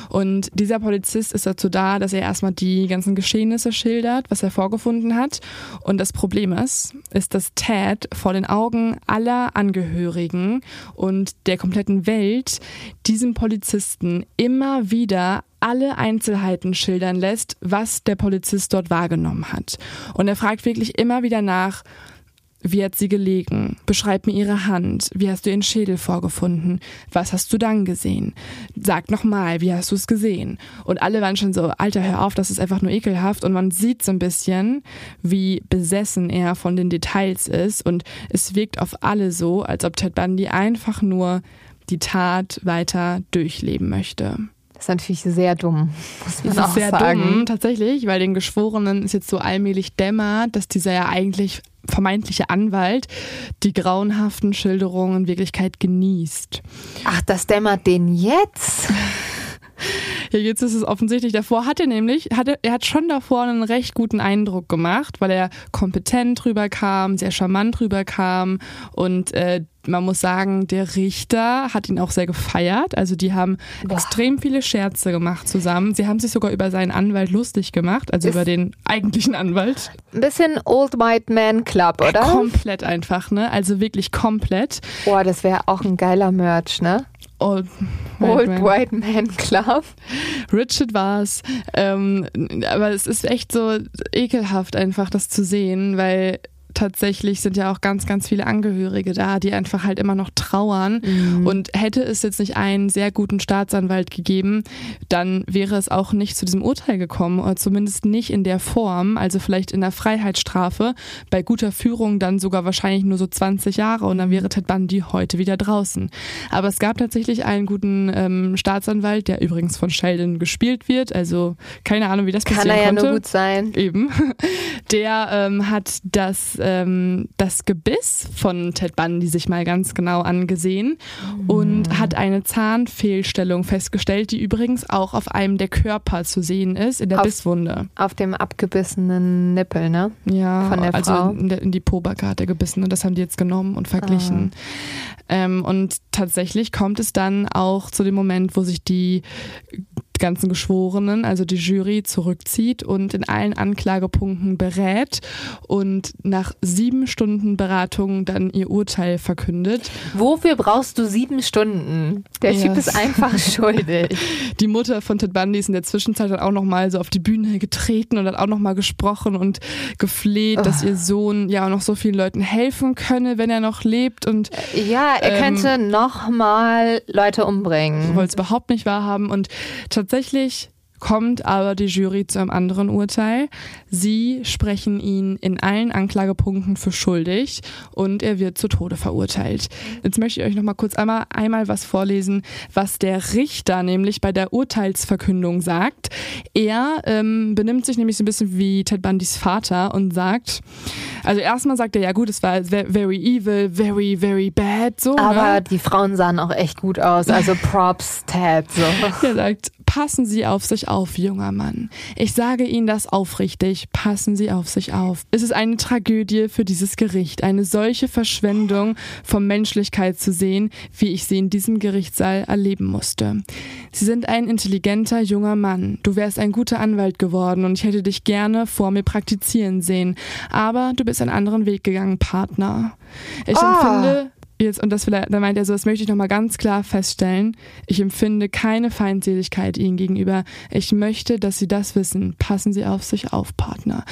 Und dieser Polizist ist dazu da, dass er erstmal die ganzen Geschehnisse schildert, was er vorgefunden hat. Und das Problem ist, ist, dass Ted vor den Augen aller Angehörigen und der kompletten Welt diesem Polizisten immer wieder alle Einzelheiten schildern lässt, was der Polizist dort wahrgenommen hat. Und er fragt wirklich immer wieder nach, wie hat sie gelegen? Beschreib mir ihre Hand. Wie hast du ihren Schädel vorgefunden? Was hast du dann gesehen? Sag nochmal, wie hast du es gesehen? Und alle waren schon so, Alter, hör auf, das ist einfach nur ekelhaft. Und man sieht so ein bisschen, wie besessen er von den Details ist. Und es wirkt auf alle so, als ob Ted Bundy einfach nur die Tat weiter durchleben möchte. Das ist natürlich sehr dumm, [laughs] muss man das auch ist sehr sagen. dumm, tatsächlich, weil den Geschworenen ist jetzt so allmählich dämmert, dass dieser ja eigentlich vermeintliche Anwalt die grauenhaften Schilderungen in Wirklichkeit genießt. Ach, das dämmert den jetzt? [laughs] Jetzt ist es offensichtlich. Davor hat er nämlich, hat er, er hat schon davor einen recht guten Eindruck gemacht, weil er kompetent rüberkam, sehr charmant rüberkam und äh, man muss sagen, der Richter hat ihn auch sehr gefeiert. Also die haben Boah. extrem viele Scherze gemacht zusammen. Sie haben sich sogar über seinen Anwalt lustig gemacht, also Ist- über den eigentlichen Anwalt. Ein bisschen Old White Man Club, oder? Komplett einfach, ne? Also wirklich komplett. Boah, das wäre auch ein geiler Merch, ne? Old, Old Man. White Man Club. Richard war's. Ähm, aber es ist echt so ekelhaft einfach, das zu sehen, weil tatsächlich sind ja auch ganz, ganz viele Angehörige da, die einfach halt immer noch trauern. Und hätte es jetzt nicht einen sehr guten Staatsanwalt gegeben, dann wäre es auch nicht zu diesem Urteil gekommen, oder zumindest nicht in der Form, also vielleicht in der Freiheitsstrafe, bei guter Führung dann sogar wahrscheinlich nur so 20 Jahre und dann wäre Ted Bundy heute wieder draußen. Aber es gab tatsächlich einen guten ähm, Staatsanwalt, der übrigens von Sheldon gespielt wird, also keine Ahnung, wie das Kann passieren er ja konnte. nur gut sein. Eben. [laughs] Der ähm, hat das ähm, das Gebiss von Ted Bundy sich mal ganz genau angesehen und Mhm. hat eine Zahnfehlstellung festgestellt, die übrigens auch auf einem der Körper zu sehen ist, in der Auf- Bisswunde. Auf dem abgebissenen Nippel, ne? Ja, Von der also Frau? in, der, in die Pobacke hat er gebissen und das haben die jetzt genommen und verglichen. Ah. Ähm, und tatsächlich kommt es dann auch zu dem Moment, wo sich die ganzen Geschworenen, also die Jury, zurückzieht und in allen Anklagepunkten berät und nach sieben Stunden Beratung dann ihr Urteil verkündet. Wofür brauchst du sieben Stunden? Der Typ Yes. ist einfach [laughs] schuldig. Die Mutter von Ted Bundy ist in der Zwischenzeit dann auch nochmal so auf die Bühne getreten und hat auch nochmal gesprochen und gefleht, dass ihr Sohn ja auch noch so vielen Leuten helfen könne, wenn er noch lebt und Ja, er Ähm, könnte nochmal Leute umbringen. wollte es überhaupt nicht wahrhaben. Und tatsächlich tatsächlich kommt aber die Jury zu einem anderen Urteil. Sie sprechen ihn in allen Anklagepunkten für schuldig und er wird zu Tode verurteilt. Jetzt möchte ich euch noch mal kurz einmal, einmal was vorlesen, was der Richter nämlich bei der Urteilsverkündung sagt. Er ähm, benimmt sich nämlich so ein bisschen wie Ted Bundys Vater und sagt, also erstmal sagt er, ja gut, es war ve- very evil, very, very bad, so. Aber ne? die Frauen sahen auch echt gut aus. Also [laughs] Props, Ted. So. Er sagt, passen Sie auf sich auf, junger Mann. Ich sage Ihnen das aufrichtig, passen Sie auf sich auf. Es ist eine Tragödie für dieses Gericht, eine solche Verschwendung von Menschlichkeit zu sehen, wie ich sie in diesem Gerichtssaal erleben musste. Sie sind ein intelligenter junger Mann. Du wärst ein guter Anwalt geworden und ich hätte dich gerne vor mir praktizieren sehen. Aber du bist einen anderen Weg gegangen, Partner. Ich empfinde Jetzt, und das vielleicht, da meint er so, das möchte ich nochmal ganz klar feststellen. Ich empfinde keine Feindseligkeit ihnen gegenüber. Ich möchte, dass sie das wissen. Passen sie auf sich auf, Partner.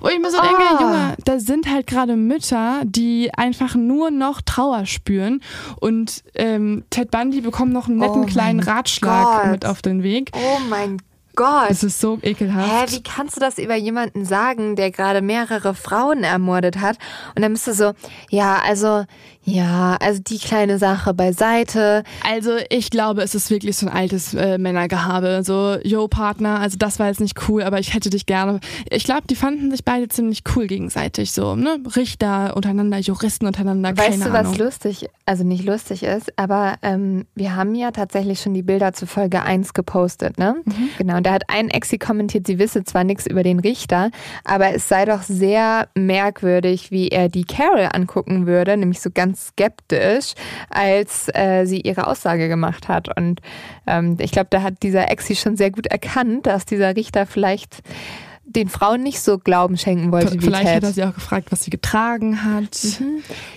Wo ich mir so denke, Ah. Junge, da sind halt gerade Mütter, die einfach nur noch Trauer spüren. Und ähm, Ted Bundy bekommt noch einen netten Oh kleinen Ratschlag Gott. mit auf den Weg. Oh mein Gott. Es ist so ekelhaft. Hä, wie kannst du das über jemanden sagen, der gerade mehrere Frauen ermordet hat? Und dann bist du so, ja, also, ja, also die kleine Sache beiseite. Also ich glaube, es ist wirklich so ein altes äh, Männergehabe. So, yo Partner, also das war jetzt nicht cool, aber ich hätte dich gerne. Ich glaube, die fanden sich beide ziemlich cool gegenseitig. So, ne? Richter untereinander, Juristen untereinander, Weißt du, was Ahnung. lustig, also nicht lustig ist, aber ähm, wir haben ja tatsächlich schon die Bilder zu Folge 1 gepostet, ne? Mhm. Genau, und da hat ein Exi kommentiert, sie wisse zwar nichts über den Richter, aber es sei doch sehr merkwürdig, wie er die Carol angucken würde, nämlich so ganz skeptisch, als äh, sie ihre Aussage gemacht hat. Und ähm, ich glaube, da hat dieser Exi schon sehr gut erkannt, dass dieser Richter vielleicht den Frauen nicht so Glauben schenken wollte wie Vielleicht Ted. hat er sie auch gefragt, was sie getragen hat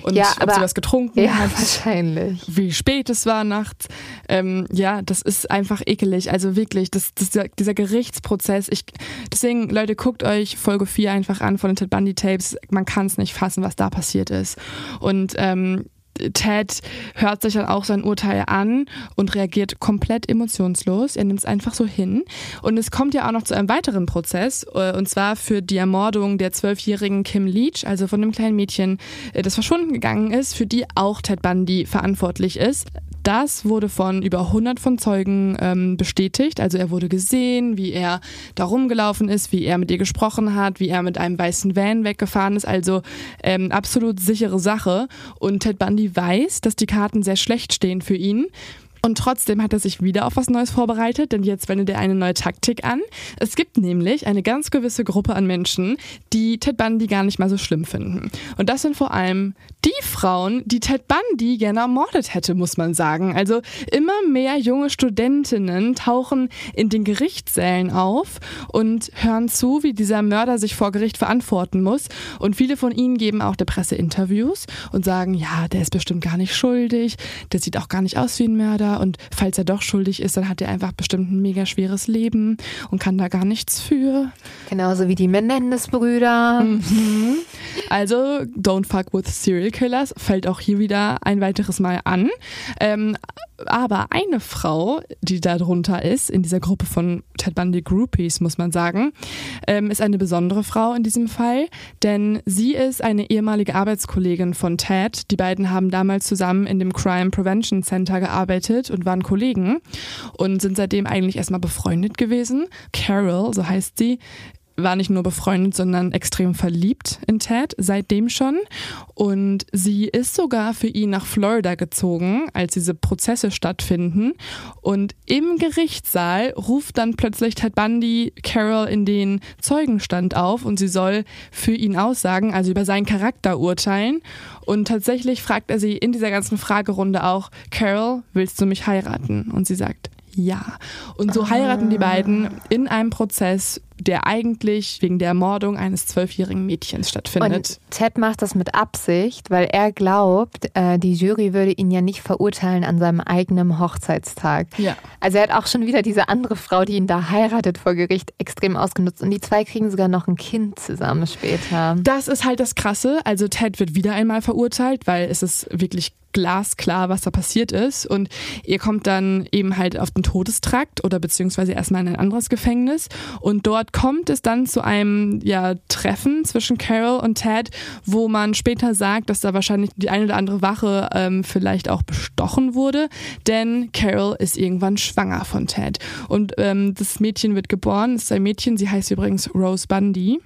und Ja, ob aber- sie was getrunken ja, hat. [laughs] wahrscheinlich. wie spät es war nachts. Ähm, ja, das ist einfach ekelig. Also wirklich, das, das, dieser, dieser Gerichtsprozess. Ich, deswegen, Leute, guckt euch Folge 4 einfach an von den Ted Bundy Tapes. Man kann es nicht fassen, was da passiert ist. Und ähm, Ted hört sich dann auch sein Urteil an und reagiert komplett emotionslos. Er nimmt es einfach so hin. Und es kommt ja auch noch zu einem weiteren Prozess, äh, und zwar für die Ermordung der zwölfjährigen Kim Leach, also von dem kleinen Mädchen, äh, das verschwunden gegangen ist, für die auch Ted Bundy verantwortlich ist. Das wurde von über 100 von Zeugen ähm, bestätigt. Also er wurde gesehen, wie er da rumgelaufen ist, wie er mit ihr gesprochen hat, wie er mit einem weißen Van weggefahren ist. Also ähm, absolut sichere Sache. Und Ted Bundy weiß, dass die Karten sehr schlecht stehen für ihn. Und trotzdem hat er sich wieder auf was Neues vorbereitet, denn jetzt wendet er eine neue Taktik an. Es gibt nämlich eine ganz gewisse Gruppe an Menschen, die Ted Bundy gar nicht mal so schlimm finden. Und das sind vor allem die Frauen, die Ted Bundy gerne ermordet hätte, muss man sagen. Also immer mehr junge Studentinnen tauchen in den Gerichtssälen auf und hören zu, wie dieser Mörder sich vor Gericht verantworten muss. Und viele von ihnen geben auch der Presse Interviews und sagen, ja, der ist bestimmt gar nicht schuldig, der sieht auch gar nicht aus wie ein Mörder und falls er doch schuldig ist, dann hat er einfach bestimmt ein mega schweres Leben und kann da gar nichts für. Genauso wie die Menendez-Brüder. Also, Don't Fuck with Serial Killers fällt auch hier wieder ein weiteres Mal an. Ähm, aber eine Frau, die da drunter ist, in dieser Gruppe von Ted Bundy Groupies, muss man sagen, ähm, ist eine besondere Frau in diesem Fall, denn sie ist eine ehemalige Arbeitskollegin von Ted. Die beiden haben damals zusammen in dem Crime Prevention Center gearbeitet und waren Kollegen und sind seitdem eigentlich erstmal befreundet gewesen. Carol, so heißt sie, war nicht nur befreundet, sondern extrem verliebt in Ted, seitdem schon. Und sie ist sogar für ihn nach Florida gezogen, als diese Prozesse stattfinden. Und im Gerichtssaal ruft dann plötzlich Ted Bundy Carol in den Zeugenstand auf und sie soll für ihn aussagen, also über seinen Charakter urteilen. Und tatsächlich fragt er sie in dieser ganzen Fragerunde auch, Carol, willst du mich heiraten? Und sie sagt, ja. Und so heiraten die beiden in einem Prozess, der eigentlich wegen der Ermordung eines zwölfjährigen Mädchens stattfindet. Und Ted macht das mit Absicht, weil er glaubt, äh, die Jury würde ihn ja nicht verurteilen an seinem eigenen Hochzeitstag. Ja. Also er hat auch schon wieder diese andere Frau, die ihn da heiratet vor Gericht, extrem ausgenutzt. Und die zwei kriegen sogar noch ein Kind zusammen später. Das ist halt das Krasse. Also Ted wird wieder einmal verurteilt, weil es ist wirklich glasklar, was da passiert ist. Und ihr kommt dann eben halt auf den Todestrakt oder beziehungsweise erstmal in ein anderes Gefängnis. Und dort kommt es dann zu einem ja, Treffen zwischen Carol und Ted, wo man später sagt, dass da wahrscheinlich die eine oder andere Wache ähm, vielleicht auch bestochen wurde, denn Carol ist irgendwann schwanger von Ted. Und ähm, das Mädchen wird geboren, ist ein Mädchen, sie heißt übrigens Rose Bundy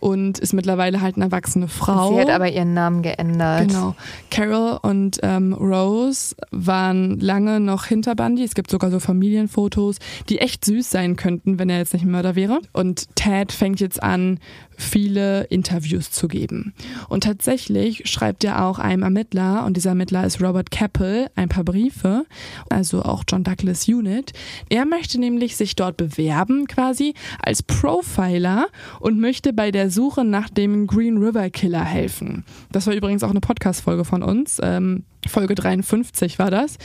und ist mittlerweile halt eine erwachsene Frau. Sie hat aber ihren Namen geändert. Genau. Carol und ähm, Rose waren lange noch hinter Bundy. Es gibt sogar so Familienfotos, die echt süß sein könnten, wenn er jetzt nicht Mörder wäre. Und Ted fängt jetzt an, viele Interviews zu geben. Und tatsächlich schreibt er auch einem Ermittler, und dieser Ermittler ist Robert Keppel, ein paar Briefe, also auch John Douglas Unit. Er möchte nämlich sich dort bewerben, quasi als Profiler und möchte bei der Suche nach dem Green River Killer helfen. Das war übrigens auch eine Podcast-Folge von uns. Ähm, Folge 53 war das.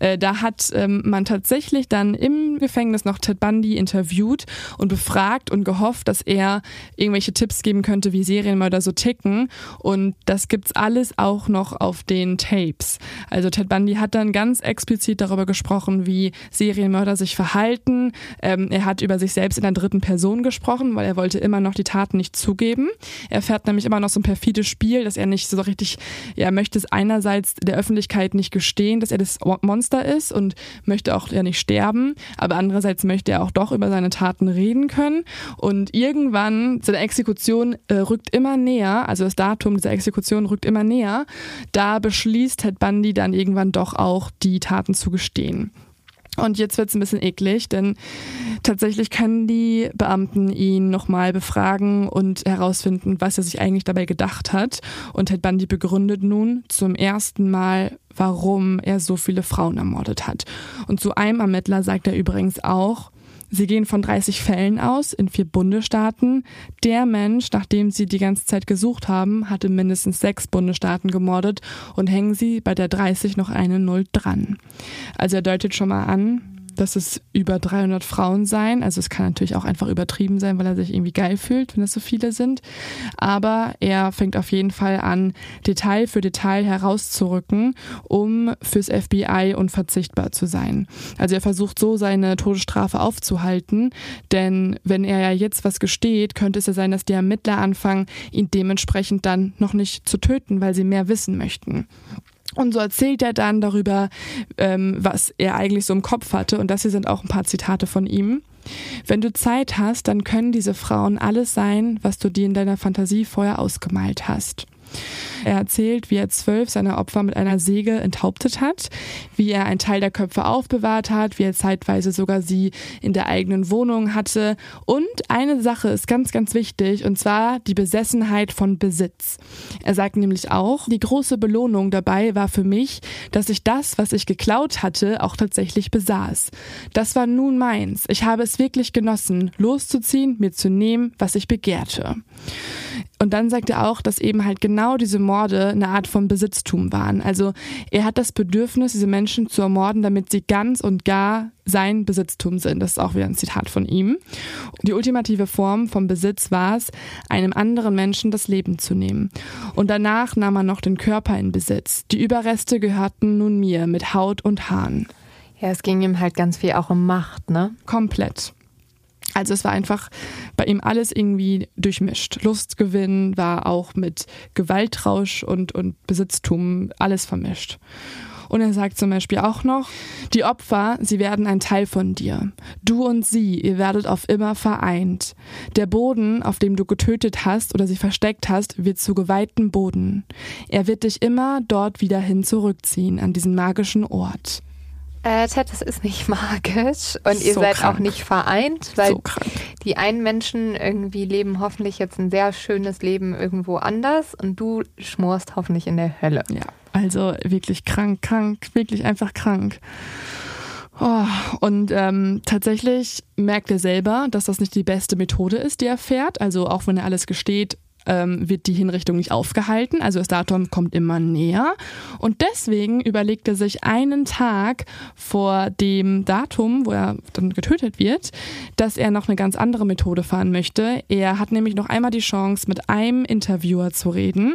Äh, da hat ähm, man tatsächlich dann im Gefängnis noch Ted Bundy interviewt und befragt und gehofft, dass er irgendwelche Tipps geben könnte, wie Serienmörder so ticken. Und das gibt's alles auch noch auf den Tapes. Also Ted Bundy hat dann ganz explizit darüber gesprochen, wie Serienmörder sich verhalten. Ähm, er hat über sich selbst in der dritten Person gesprochen, weil er wollte immer noch die Taten nicht zugeben. Er fährt nämlich immer noch so ein perfides Spiel, dass er nicht so richtig, er möchte es einerseits der Öffentlichkeit nicht gestehen, dass er das Monster ist und möchte auch ja nicht sterben, aber andererseits möchte er auch doch über seine Taten reden können und irgendwann seine Exekution äh, rückt immer näher, also das Datum dieser Exekution rückt immer näher, da beschließt Ted Bundy dann irgendwann doch auch die Taten zu gestehen. Und jetzt wird's ein bisschen eklig, denn tatsächlich können die Beamten ihn nochmal befragen und herausfinden, was er sich eigentlich dabei gedacht hat. Und Ted Bundy begründet nun zum ersten Mal, warum er so viele Frauen ermordet hat. Und zu einem Ermittler sagt er übrigens auch, Sie gehen von 30 Fällen aus in vier Bundesstaaten. Der Mensch, nach dem Sie die ganze Zeit gesucht haben, hatte mindestens sechs Bundesstaaten gemordet und hängen Sie bei der 30 noch eine Null dran. Also er deutet schon mal an, dass es über 300 Frauen seien. Also es kann natürlich auch einfach übertrieben sein, weil er sich irgendwie geil fühlt, wenn es so viele sind. Aber er fängt auf jeden Fall an, Detail für Detail herauszurücken, um fürs FBI unverzichtbar zu sein. Also er versucht so seine Todesstrafe aufzuhalten, denn wenn er ja jetzt was gesteht, könnte es ja sein, dass die Ermittler anfangen, ihn dementsprechend dann noch nicht zu töten, weil sie mehr wissen möchten. Und so erzählt er dann darüber, ähm, was er eigentlich so im Kopf hatte. Und das hier sind auch ein paar Zitate von ihm. Wenn du Zeit hast, dann können diese Frauen alles sein, was du dir in deiner Fantasie vorher ausgemalt hast. Er erzählt, wie er zwölf seiner Opfer mit einer Säge enthauptet hat, wie er einen Teil der Köpfe aufbewahrt hat, wie er zeitweise sogar sie in der eigenen Wohnung hatte. Und eine Sache ist ganz, ganz wichtig, und zwar die Besessenheit von Besitz. Er sagt nämlich auch, die große Belohnung dabei war für mich, dass ich das, was ich geklaut hatte, auch tatsächlich besaß. Das war nun meins. Ich habe es wirklich genossen, loszuziehen, mir zu nehmen, was ich begehrte. Und dann sagt er auch, dass eben halt genau diese Morde eine Art von Besitztum waren. Also er hat das Bedürfnis, diese Menschen zu ermorden, damit sie ganz und gar sein Besitztum sind. Das ist auch wieder ein Zitat von ihm. Die ultimative Form vom Besitz war es, einem anderen Menschen das Leben zu nehmen. Und danach nahm er noch den Körper in Besitz. Die Überreste gehörten nun mir mit Haut und Haaren. Ja, es ging ihm halt ganz viel auch um Macht, ne? Komplett. Also es war einfach bei ihm alles irgendwie durchmischt. Lustgewinn war auch mit Gewaltrausch und, und Besitztum alles vermischt. Und er sagt zum Beispiel auch noch, die Opfer, sie werden ein Teil von dir. Du und sie, ihr werdet auf immer vereint. Der Boden, auf dem du getötet hast oder sie versteckt hast, wird zu geweihtem Boden. Er wird dich immer dort wieder hin zurückziehen, an diesen magischen Ort. Äh, Ted, das ist nicht [laughs] magisch und ihr So seid krank. auch nicht vereint, weil So krank. die einen Menschen irgendwie leben hoffentlich jetzt ein sehr schönes Leben irgendwo anders und du schmorst hoffentlich in der Hölle. Ja, also wirklich krank, krank, wirklich einfach krank. Oh, und ähm, tatsächlich merkt er selber, dass das nicht die beste Methode ist, die er fährt. Also auch wenn er alles gesteht, ähm, wird die Hinrichtung nicht aufgehalten. Also das Datum kommt immer näher. Und deswegen überlegt er sich einen Tag vor dem Datum, wo er dann getötet wird, dass er noch eine ganz andere Methode fahren möchte. Er hat nämlich noch einmal die Chance, mit einem Interviewer zu reden.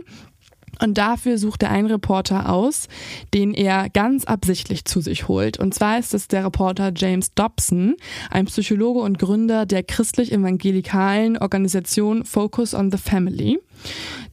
Und dafür sucht er einen Reporter aus, den er ganz absichtlich zu sich holt. Und zwar ist es der Reporter James Dobson, ein Psychologe und Gründer der christlich-evangelikalen Organisation Focus on the Family.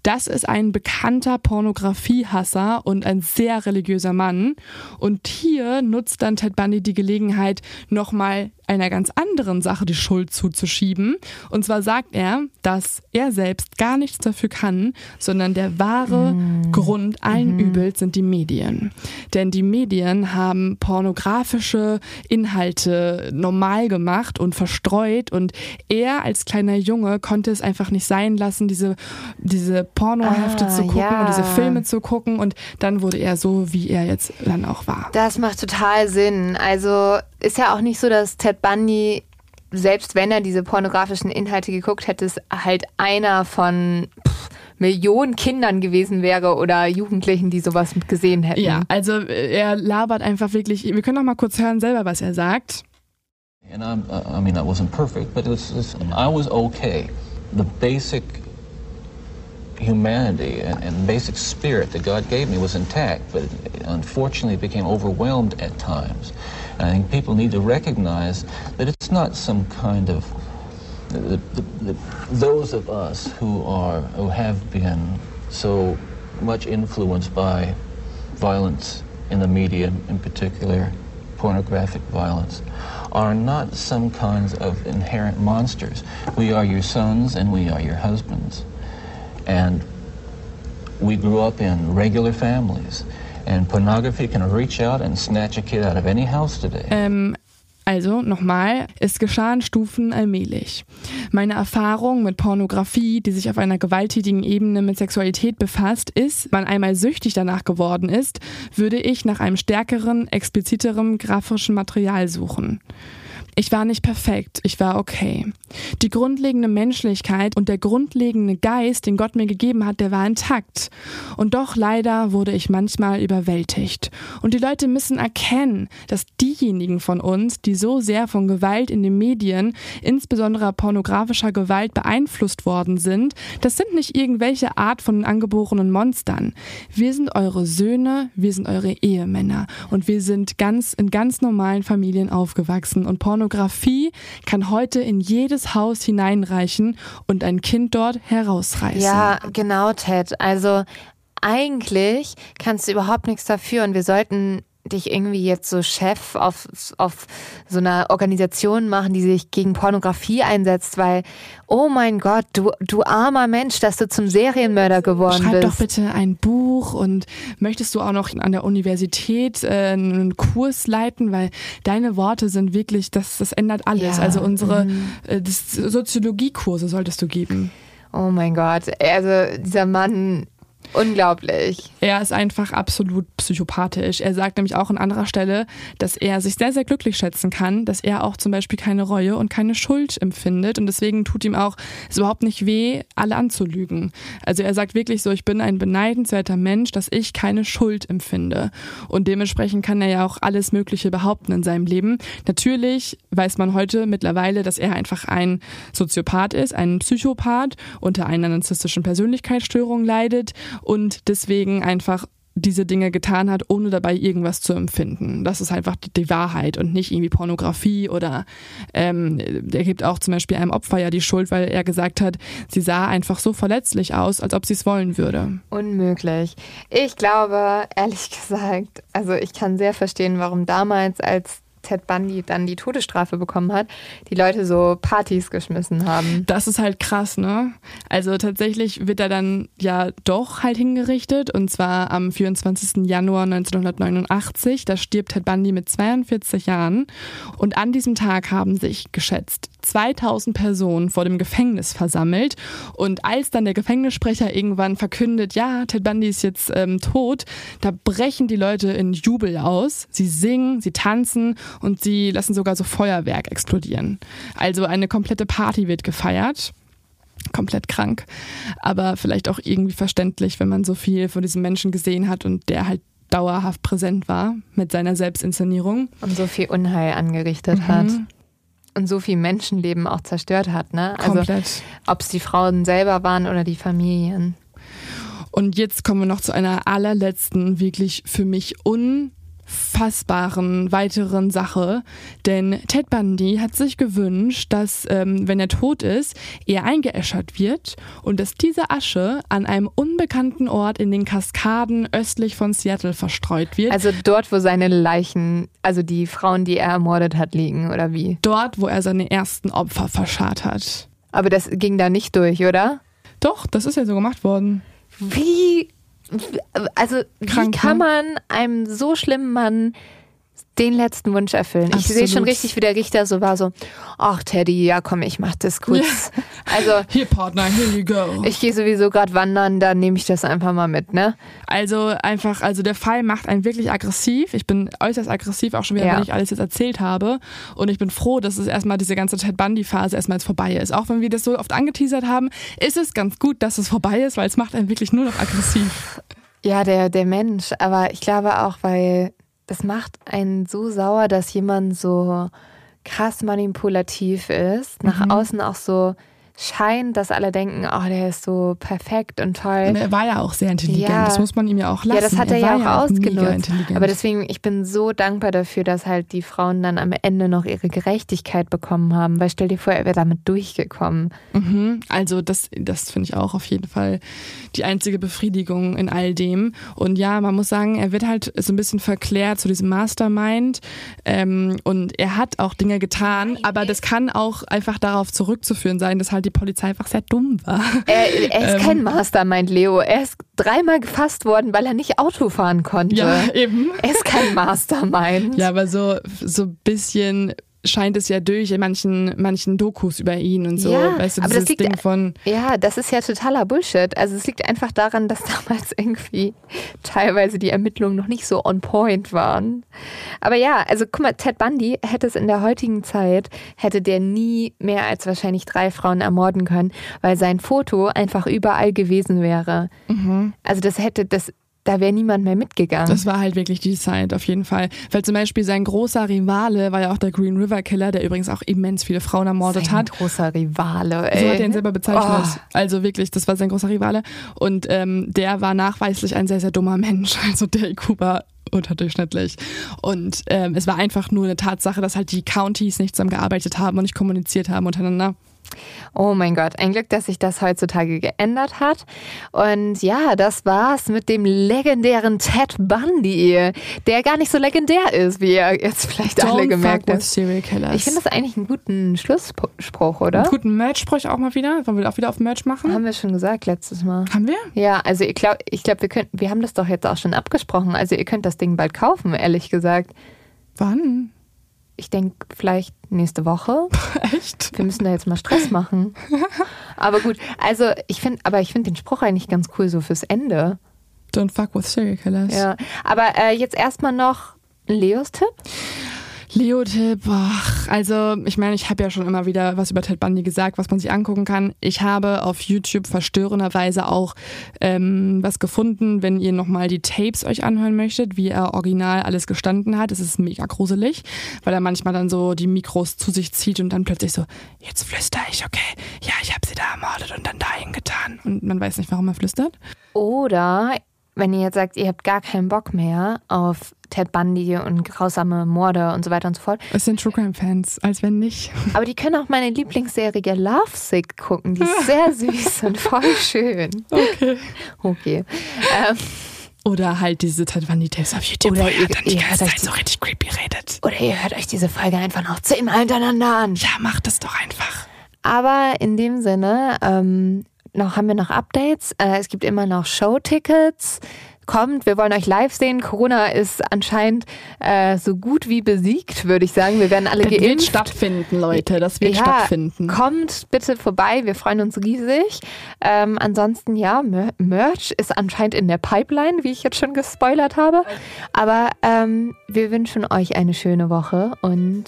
Das ist ein bekannter Pornografiehasser und ein sehr religiöser Mann. Und hier nutzt dann Ted Bundy die Gelegenheit, nochmal einer ganz anderen Sache die Schuld zuzuschieben. Und zwar sagt er, dass er selbst gar nichts dafür kann, sondern der wahre Grund allen Übels sind die Medien. Denn die Medien haben pornografische Inhalte normal gemacht und verstreut und er als kleiner Junge konnte es einfach nicht sein lassen, diese, diese Pornohefte Ah, zu gucken ja. und diese Filme zu gucken und dann wurde er so, wie er jetzt dann auch war. Das macht total Sinn. Also ist ja auch nicht so, dass Ted Bundy, selbst wenn er diese pornografischen Inhalte geguckt hätte, es halt einer von pff, Millionen Kindern gewesen wäre oder Jugendlichen, die sowas mit gesehen hätten. Ja, also äh, er labert einfach wirklich. Wir können noch mal kurz hören selber, was er sagt. And I'm, I mean, I wasn't perfect, but it was, it's- I was okay. The basic humanity and, and basic spirit that God gave me was intact, but it unfortunately became overwhelmed at times. And I think people need to recognize that it's not some kind of the, the, the, those of us who are who have been so much influenced by violence in the media, in particular pornographic violence, are not some kinds of inherent monsters. We are your sons and we are your husbands. And we grew up in regular families. And pornography can reach out and snatch a kid out of any house today. Ähm, also nochmal, es geschahen Stufen allmählich. Meine Erfahrung mit Pornografie, die sich auf einer gewalttätigen Ebene mit Sexualität befasst, ist, wenn man einmal süchtig danach geworden ist, würde ich nach einem stärkeren, expliziteren grafischen Material suchen. Ich war nicht perfekt, ich war okay. Die grundlegende Menschlichkeit und der grundlegende Geist, den Gott mir gegeben hat, der war intakt. Und doch leider wurde ich manchmal überwältigt. Und die Leute müssen erkennen, dass diejenigen von uns, die so sehr von Gewalt in den Medien, insbesondere pornografischer Gewalt beeinflusst worden sind, das sind nicht irgendwelche Art von angeborenen Monstern. Wir sind eure Söhne, wir sind eure Ehemänner und wir sind ganz in ganz normalen Familien aufgewachsen und Pornografie kann heute in jedes Haus hineinreichen und ein Kind dort herausreißen. Ja, genau, Ted. Also eigentlich kannst du überhaupt nichts dafür und wir sollten dich irgendwie jetzt so Chef auf, auf so einer Organisation machen, die sich gegen Pornografie einsetzt, weil, oh mein Gott, du, du armer Mensch, dass du zum Serienmörder geworden Schreib bist. doch bitte ein Buch und möchtest du auch noch an der Universität äh, einen Kurs leiten, weil deine Worte sind wirklich, das, das ändert alles. Ja, Also unsere mhm. äh, Soziologiekurse solltest du geben. Oh mein Gott, also dieser Mann, unglaublich. Er ist einfach absolut psychopathisch. Er sagt nämlich auch an anderer Stelle, dass er sich sehr, sehr glücklich schätzen kann, dass er auch zum Beispiel keine Reue und keine Schuld empfindet. Und deswegen tut ihm auch es überhaupt nicht weh, alle anzulügen. Also er sagt wirklich so, ich bin ein beneidenswerter Mensch, dass ich keine Schuld empfinde. Und dementsprechend kann er ja auch alles Mögliche behaupten in seinem Leben. Natürlich weiß man heute mittlerweile, dass er einfach ein Soziopath ist, ein Psychopath, unter einer narzisstischen Persönlichkeitsstörung leidet und deswegen einfach diese Dinge getan hat, ohne dabei irgendwas zu empfinden. Das ist einfach die, Wahrheit und nicht irgendwie Pornografie oder ähm, er gibt auch zum Beispiel einem Opfer ja die Schuld, weil er gesagt hat, sie sah einfach so verletzlich aus, als ob sie es wollen würde. Unmöglich. Ich glaube, ehrlich [laughs] gesagt, also ich kann sehr verstehen, warum damals, als Ted Bundy dann die Todesstrafe bekommen hat, die Leute so Partys geschmissen haben. Das ist halt krass, ne? Also tatsächlich wird er dann ja doch halt hingerichtet und zwar am 24. Januar 1989. Da stirbt Ted Bundy mit 42 Jahren und an diesem Tag haben sich geschätzt 2000 Personen vor dem Gefängnis versammelt und als dann der Gefängnissprecher irgendwann verkündet, ja, Ted Bundy ist jetzt ähm, tot, da brechen die Leute in Jubel aus. Sie singen, sie tanzen und sie lassen sogar so Feuerwerk explodieren. Also eine komplette Party wird gefeiert. Komplett krank, aber vielleicht auch irgendwie verständlich, wenn man so viel von diesem Menschen gesehen hat und der halt dauerhaft präsent war mit seiner Selbstinszenierung. Und so viel Unheil angerichtet mhm. hat. Und so viel Menschenleben auch zerstört hat, ne? Also, Komplett. ob es die Frauen selber waren oder die Familien. Und jetzt kommen wir noch zu einer allerletzten, wirklich für mich un unfassbaren weiteren Sache, denn Ted Bundy hat sich gewünscht, dass, ähm, wenn er tot ist, er eingeäschert wird und dass diese Asche an einem unbekannten Ort in den Kaskaden östlich von Seattle verstreut wird. Also dort, wo seine Leichen, also die Frauen, die er ermordet hat, liegen, oder wie? Dort, wo er seine ersten Opfer verscharrt hat. Aber das ging da nicht durch, oder? Doch, das ist ja so gemacht worden. Wie also Krank, wie kann man einem so schlimmen Mann den letzten Wunsch erfüllen. Absolut. Ich sehe schon richtig, wie der Richter so war, so, ach Teddy, ja komm, ich mach das kurz. Ja. [laughs] Also hier Partner, here you go. Ich gehe sowieso gerade wandern, dann nehme ich das einfach mal mit, ne? Also einfach, also der Fall macht einen wirklich aggressiv. Ich bin äußerst aggressiv, auch schon wieder, ja. wenn ich alles jetzt erzählt habe. Und ich bin froh, dass es erstmal diese ganze Ted Bundy-Phase erstmal jetzt vorbei ist. Auch wenn wir das so oft angeteasert haben, ist es ganz gut, dass es vorbei ist, weil es macht einen wirklich nur noch aggressiv. Ja, der, der Mensch. Aber ich glaube auch, weil das macht einen so sauer, dass jemand so krass manipulativ ist, nach mhm. außen auch so scheint, dass alle denken, oh, der ist so perfekt und toll. Er war ja auch sehr intelligent, ja. das muss man ihm ja auch lassen. Ja, das hat er, er ja auch ja ausgenutzt. Aber deswegen, ich bin so dankbar dafür, dass halt die Frauen dann am Ende noch ihre Gerechtigkeit bekommen haben, weil stell dir vor, er wäre damit durchgekommen. Mhm. Also das, das finde ich auch auf jeden Fall die einzige Befriedigung in all dem. Und ja, man muss sagen, er wird halt so ein bisschen verklärt zu diesem Mastermind ähm, und er hat auch Dinge getan, aber das kann auch einfach darauf zurückzuführen sein, dass halt die Polizei einfach sehr dumm war. Er, er ist ähm, kein Mastermind, Leo. Er ist dreimal gefasst worden, weil er nicht Auto fahren konnte. Ja, eben. Er ist kein Mastermind. Ja, aber so, so ein bisschen scheint es ja durch in manchen, manchen Dokus über ihn und so. Ja, weißt du, aber das liegt, Ding von. Ja, das ist ja totaler Bullshit. Also es liegt einfach daran, dass [laughs] damals irgendwie teilweise die Ermittlungen noch nicht so on point waren. Aber ja, also guck mal, Ted Bundy hätte es in der heutigen Zeit, hätte der nie mehr als wahrscheinlich drei Frauen ermorden können, weil sein Foto einfach überall gewesen wäre. Mhm. Also das hätte, das da wäre niemand mehr mitgegangen. Das war halt wirklich die Zeit, auf jeden Fall. Weil zum Beispiel sein großer Rivale war ja auch der Green River Killer, der übrigens auch immens viele Frauen ermordet sein hat. großer Rivale, ey. So hat er ihn selber bezeichnet. Oh. Also wirklich, das war sein großer Rivale. Und ähm, der war nachweislich ein sehr, sehr dummer Mensch. [laughs] Also der IQ war unterdurchschnittlich. Und ähm, es war einfach nur eine Tatsache, dass halt die Counties nicht zusammengearbeitet haben und nicht kommuniziert haben untereinander. Oh mein Gott, ein Glück, dass sich das heutzutage geändert hat. Und ja, das war's mit dem legendären Ted Bundy, der gar nicht so legendär ist, wie ihr jetzt vielleicht Don't alle gemerkt habt. Ich finde das eigentlich einen guten Schlussspruch, oder? Einen guten Merch-Spruch auch mal wieder. Wollen wir auch wieder auf Merch machen? Haben wir schon gesagt letztes Mal. Haben wir? Ja, also ich glaube, ich glaub, wir, wir haben das doch jetzt auch schon abgesprochen. Also ihr könnt das Ding bald kaufen, ehrlich gesagt. Wann? Ich denke vielleicht nächste Woche. [laughs] Echt? Wir müssen da jetzt mal Stress machen. [laughs] aber gut, also ich finde, aber ich finde den Spruch eigentlich ganz cool so fürs Ende. Don't fuck with serial killers. Ja, aber äh, jetzt erstmal noch Leos Tipp. Leo-Tipp, also ich meine, ich habe ja schon immer wieder was über Ted Bundy gesagt, was man sich angucken kann. Ich habe auf YouTube verstörenderweise auch ähm, was gefunden, wenn ihr nochmal die Tapes euch anhören möchtet, wie er original alles gestanden hat. Es ist mega gruselig, weil er manchmal dann so die Mikros zu sich zieht und dann plötzlich so, jetzt flüster ich, okay, ja, ich habe sie da ermordet und dann dahin getan. Und man weiß nicht, warum er flüstert. Oder wenn ihr jetzt sagt, ihr habt gar keinen Bock mehr auf Ted Bundy und grausame Morde und so weiter und so fort. Es sind True Crime Fans, als wenn nicht. [laughs] Aber die können auch meine Lieblingsserie Love Sick gucken. Die ist sehr süß und voll schön. Okay. Okay. Ähm, Oder halt diese Ted Bundy Tapes auf YouTube, Oder wo ihr- dann die ganze Zeit so richtig creepy redet. oder ihr hört euch diese Folge einfach noch zehnmal hintereinander an. Ja, macht das doch einfach. Aber in dem Sinne, ähm, noch haben wir noch Updates. Äh, es gibt immer noch Showtickets. Kommt, wir wollen euch live sehen. Corona ist anscheinend äh, so gut wie besiegt, würde ich sagen. Wir werden alle Das wird geimpft. stattfinden, Leute. Das wird ja, stattfinden. Kommt bitte vorbei, wir freuen uns riesig. Ähm, ansonsten, ja, Mer Merch ist anscheinend in der Pipeline, wie ich jetzt schon gespoilert habe. Aber ähm, wir wünschen euch eine schöne Woche und,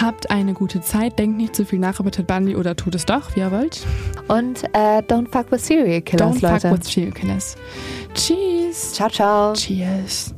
Habt eine gute Zeit. Denkt nicht zu viel nach über Ted Bundy oder tut es doch, wie ihr wollt. und äh, don't fuck with serial killers, Don't Leute. fuck with serial killers. Cheers. ciao, ciao. Cheers.